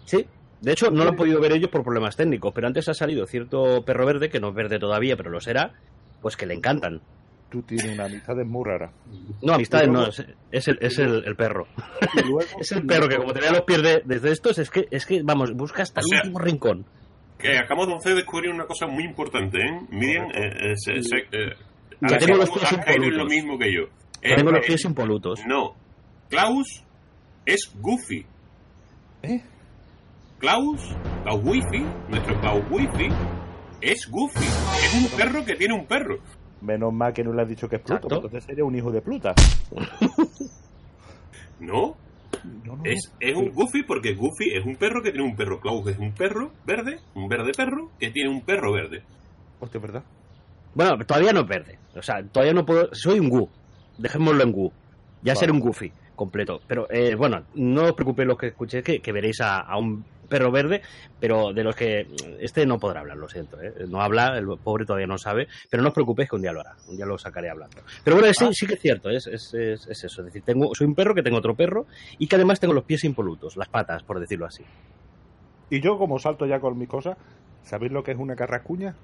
Sí. De hecho, no lo han podido ver ellos por problemas técnicos, pero antes ha salido cierto perro verde, que no es verde todavía, pero lo será, pues que le encantan. Tú tienes una amistad muy rara. No, amistades no, es, es el, es el, el perro. Luego- [laughs] Es el perro que como te vea los pies de- desde estos, es que, es que vamos, busca hasta O el sea, último rincón. Que acabamos de descubrir una cosa muy importante, ¿eh? Miriam, Correcto. eh, eh, se- eh, Ya tengo los pies caído en lo impolutos. mismo que yo. Eh, Tengo los eh, pies impolutos. No. Klaus es Goofy. ¿Eh? Klaus, Klaus Wifi, nuestro Klaus Wifi, es Goofy. Es un perro que tiene un perro. Menos mal que no le has dicho que es Pluto, porque entonces sería un hijo de Pluta. [laughs] No, No, no, es, es un Goofy porque Goofy es un perro que tiene un perro. Klaus es un perro verde, un verde perro que tiene un perro verde. Hostia, ¿verdad? Bueno, todavía no es verde. O sea, todavía no puedo. Soy un gu. Dejémoslo en gu. Ya Vale. seré un goofy completo. Pero eh, bueno, no os preocupéis los que escuchéis que, que veréis a, a un perro verde, pero de los que este no podrá hablar, lo siento. ¿eh? No habla, el pobre todavía no sabe, pero no os preocupéis que un día lo hará. Un día lo sacaré hablando. Pero bueno, sí, sí que es cierto, es, es, es, es eso. Es decir, tengo, soy un perro que tengo otro perro y que además tengo los pies impolutos, las patas, por decirlo así. Y yo, como salto ya con mi cosa, ¿sabéis lo que es una carrascuña?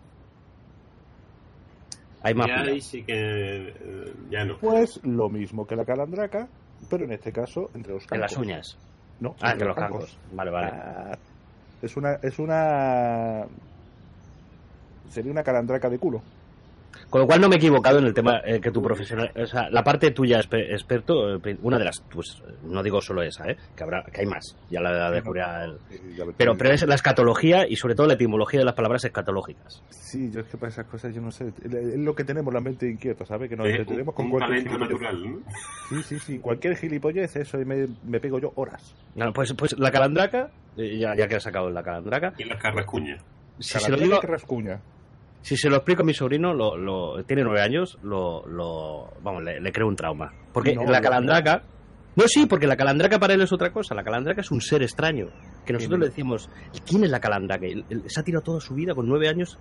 Hay más. Ya ahí sí que eh, ya no. Pues lo mismo que la calandraca, pero en este caso entre los En cancos. las uñas. No, Ah, entre los cancos. cancos. Vale, vale. Ah, es una, es una... Sería una calandraca de culo. Con lo cual no me he equivocado en el tema eh, que tu profesional, o sea, la parte tuya experto, eh, una de las, pues no digo solo esa, eh, que habrá, que hay más, ya la descubrirá el- pero, pero es la escatología y sobre todo la etimología de las palabras escatológicas. Sí, yo es que para esas cosas yo no sé. Es lo que tenemos la mente inquieta, ¿sabes? Que nos Eh, entretenemos con un cualquier talento gilipollez. natural, ¿no? Sí, sí, sí. Cualquier gilipollez, eso y me, me pego yo horas. Bueno, pues, pues la calandraca, eh, ya, ya que has sacado la calandraca, Y las carrascuñas. si se, lo digo. Si se lo explico a mi sobrino, lo, lo- tiene nueve años, lo, lo- vamos, le, le creo un trauma. Porque No, la calandraca, no, sí, porque la calandraca para él es otra cosa, la calandraca es un ser extraño, que nosotros le decimos, ¿quién es la calandraca? Él- él se ha tirado toda su vida con nueve años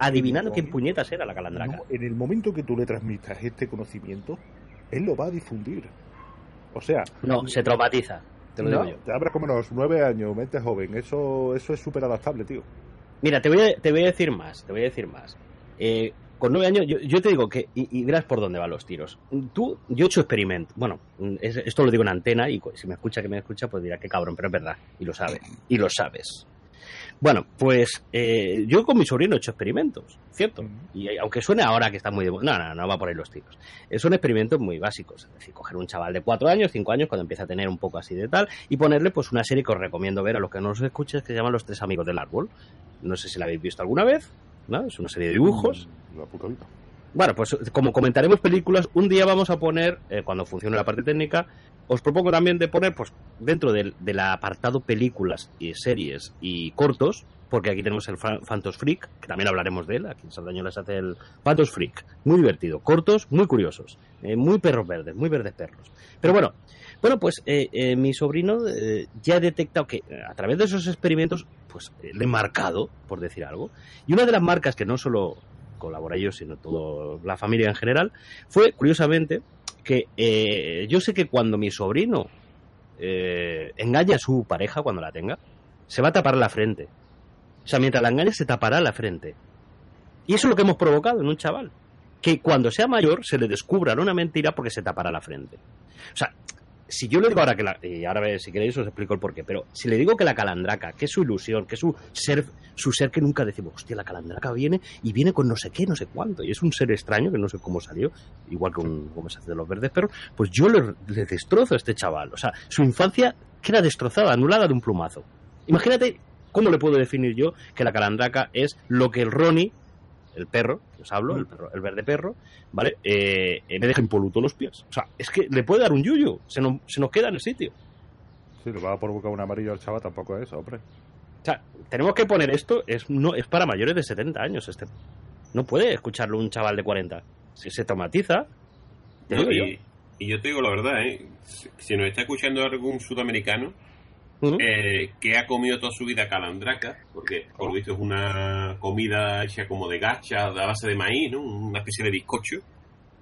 adivinando quién puñetas era la calandraca. No, en el momento que tú le transmitas este conocimiento, él lo va a difundir. O sea, No, se traumatiza, te lo no, digo yo. te abras como unos nueve años, mente joven. Eso, eso es súper adaptable, tío. Mira, te voy, a, te voy a decir más, te voy a decir más. Eh, con nueve años, yo, yo te digo que, y, y verás por dónde van los tiros. Tú, yo he hecho experimento. Bueno, es- esto lo digo en antena y si me escucha, que me escucha, pues dirá que cabrón, pero es verdad. Y lo sabe. Y lo sabes. Bueno, pues eh, yo con mi sobrino he hecho experimentos, ¿cierto? Y aunque suene ahora que está muy de No, no, no va por ahí los tiros. Eh, Son experimentos muy básicos. Es decir, coger un chaval de cuatro años, cinco años, cuando empieza a tener un poco así de tal, y ponerle pues una serie que os recomiendo ver a los que no os escuches, que se llama Los Tres Amigos del Árbol. No sé si la habéis visto alguna vez, ¿no? Es una serie de dibujos. La puta vida. Bueno, pues como comentaremos películas, un día vamos a poner, eh, cuando funcione la parte técnica, os propongo también de poner, pues, dentro del, apartado películas y series y cortos, porque aquí tenemos el Phantos Freak, que también hablaremos de él, aquí en Sardañolas hace el Phantos Freak. Muy divertido, cortos, muy curiosos, eh, muy perros verdes, muy verdes perros. Pero bueno, bueno, pues eh, eh, mi sobrino eh, ya ha detectado que a través de esos experimentos, pues le he marcado, por decir algo. Y una de las marcas que no solo colabora yo, sino toda la familia en general, fue, curiosamente, que eh, yo sé que cuando mi sobrino eh, engaña a su pareja, cuando la tenga, se va a tapar la frente. O sea, mientras la engaña, se tapará la frente. Y eso es lo que hemos provocado en un chaval. Que cuando sea mayor se le descubra una mentira porque se tapará la frente. O sea, si yo le digo ahora que la. Y ahora si queréis os explico el porqué. Pero si le digo que la calandraca, que es su ilusión, que es su ser su ser que nunca decimos, hostia, la calandraca viene y viene con no sé qué, no sé cuánto, y es un ser extraño que no sé cómo salió, igual que un conversación de los verdes perros, pues yo le, le destrozo a este chaval. O sea, su infancia queda destrozada, anulada de un plumazo. Imagínate cómo le puedo definir yo que la calandraca es lo que el Ronnie, el perro, que os hablo, el, perro, el verde perro, ¿vale? Eh, me deja impoluto los pies. O sea, es que le puede dar un yuyu, se nos, se nos queda en el sitio. Si le va a provocar un amarillo al chaval, tampoco es hombre. O sea, tenemos que poner esto, es, no, es para mayores de 70 años. este No puede escucharlo un chaval de 40. Si se traumatiza, te No, digo yo. y, yo te digo la verdad, ¿eh? si, nos está escuchando algún sudamericano eh, que ha comido toda su vida calandraca, porque por lo visto es una comida hecha como de gacha, a base de maíz, ¿no? una especie de bizcocho,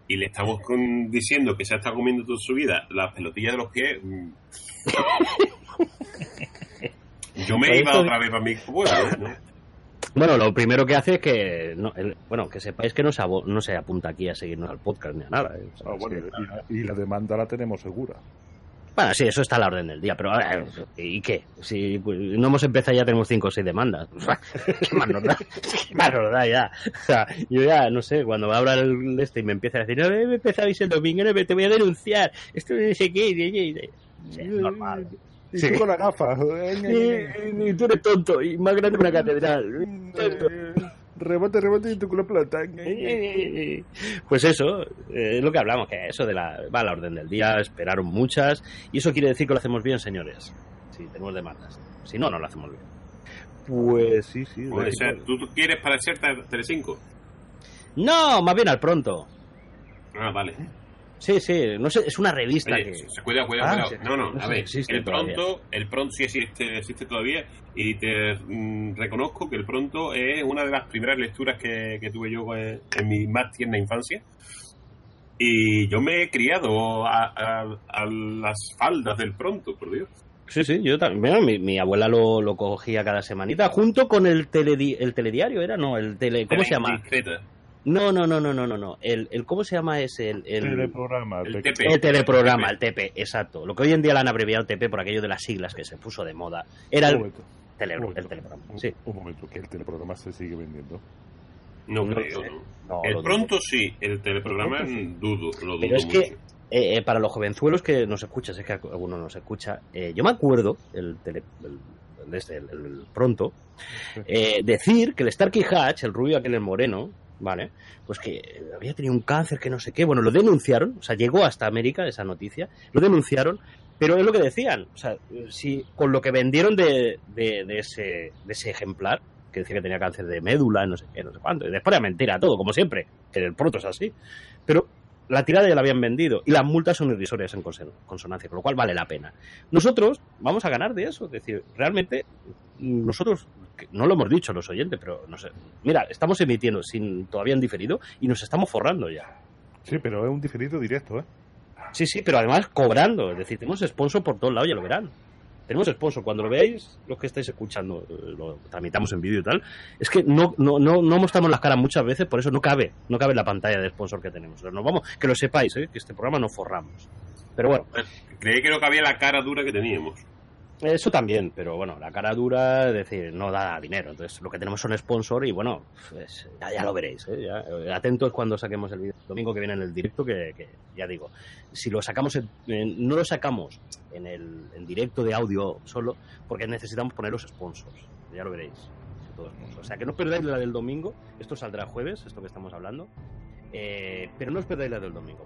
y le estamos con- diciendo que se ha estado comiendo toda su vida las pelotillas de los pies. [laughs] mm. Yo me Pues iba otra vez para mi pueblo, ¿eh? ¿no? Bueno, lo primero que hace es que, no, el- bueno, que sepáis que no se, abo- no se apunta aquí a seguirnos al podcast ni a nada. ¿eh? O sea, Ah, bueno, es que- y, la, y la demanda la tenemos segura. Bueno, sí, eso está a la orden del día, pero a ¿y qué? Si pues, no hemos empezado ya tenemos cinco o seis demandas. ¿Qué más nos da? ¿Qué más nos da ya? O sea, yo ya, no sé, cuando va a hablar el este y me empieza a decir, no, me empezabais el domingo, no, te voy a denunciar, esto no sé qué, y- y- y- sí, es normal. Y Sí. tú con la gafa. Y, y tú eres tonto y más grande que una catedral. Tonto. rebote, rebote y tu culo plata. Pues eso, eh, es lo que hablamos, que eso de la, va a la orden del día, esperaron muchas, y eso quiere decir que lo hacemos bien, señores. Si tenemos demandas. Si no, no lo hacemos bien. Pues sí, sí. O de- sea, ¿tú quieres parecerte a Telecinco? No, más bien al pronto. Ah, vale. Sí, sí, no sé, es una revista Oye, que... se- cuida, cuida, Ah, cuidado. No, no, No a ver, existe el todavía. pronto, el pronto sí existe, existe todavía y te mm, reconozco que el pronto es una de las primeras lecturas que, que tuve yo eh, en mi más tierna infancia y yo me he criado a, a- a las faldas del pronto, por Dios. Sí, sí, yo también. Bueno, mi, mi abuela lo, lo cogía cada semanita, junto con el, teledi- el telediario, ¿era? No, el tele... ¿Cómo se llama? No, no, no, no, no, no, no. El, el ¿Cómo se llama ese? El, el, Teleprograma. el TP. el teleprograma, el TP, exacto. Lo que hoy en día le han abreviado TP por aquello de las siglas que se puso de moda. Era Un el, momento, tele- el teleprograma. un- Sí. Un momento, que el teleprograma se sigue vendiendo. No, No creo, sé. ¿no? No, el dudo. pronto sí, el teleprograma El dudo, lo dudo Pero es mucho. que eh, eh, para los jovenzuelos que nos escuchan, sé que alguno nos escucha, eh, yo me acuerdo, el, tele, el, el este, el- el pronto, eh, decir que el Starkey Hatch, el rubio aquel el moreno, ¿vale? Pues que había tenido un cáncer que no sé qué, bueno, lo denunciaron, o sea, llegó hasta América esa noticia, lo denunciaron, pero es lo que decían, o sea, si con lo que vendieron de, de, de ese, de ese ejemplar, que decía que tenía cáncer de médula, no sé qué, no sé cuánto, y después era mentira todo, como siempre, que el pronto es así, pero la tirada ya la habían vendido y las multas son irrisorias en consonancia, con lo cual vale la pena. Nosotros vamos a ganar de eso, es decir, realmente nosotros, no lo hemos dicho los oyentes, pero no sé, mira, estamos emitiendo sin todavía en diferido y nos estamos forrando ya. Sí, pero es un diferido directo, ¿eh? Sí, sí, pero además cobrando, es decir, tenemos sponsor por todos lados, ya lo verán. Tenemos sponsor, cuando lo veáis, los que estáis escuchando, eh, lo tramitamos en vídeo y tal, es que no, no, no, no mostramos las caras muchas veces, por eso no cabe, no cabe en la pantalla de sponsor que tenemos. Nos vamos, que lo sepáis, ¿eh? que este programa no forramos. Pero bueno, Creí que no cabía la cara dura que teníamos. Eso también, pero bueno, la cara dura, es decir, no da dinero. Entonces, lo que tenemos son sponsor y bueno, pues, ya, ya lo veréis. ¿eh? Ya, eh, atentos cuando saquemos el vídeo el domingo que viene en el directo, que, que ya digo, si lo sacamos, en- no lo sacamos en el en directo de audio solo, porque necesitamos poner los sponsors. Ya lo veréis. Todo sponsor. O sea, que no perdáis la del domingo. Esto saldrá jueves, esto que estamos hablando. Eh, pero no os perdáis la del domingo.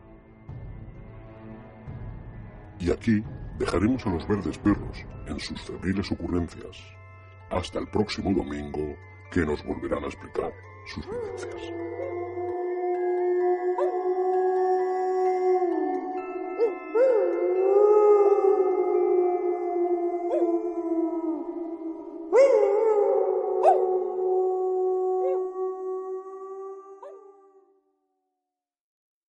Y aquí dejaremos a los verdes perros en sus febriles ocurrencias. Hasta el próximo domingo, que nos volverán a explicar sus vivencias.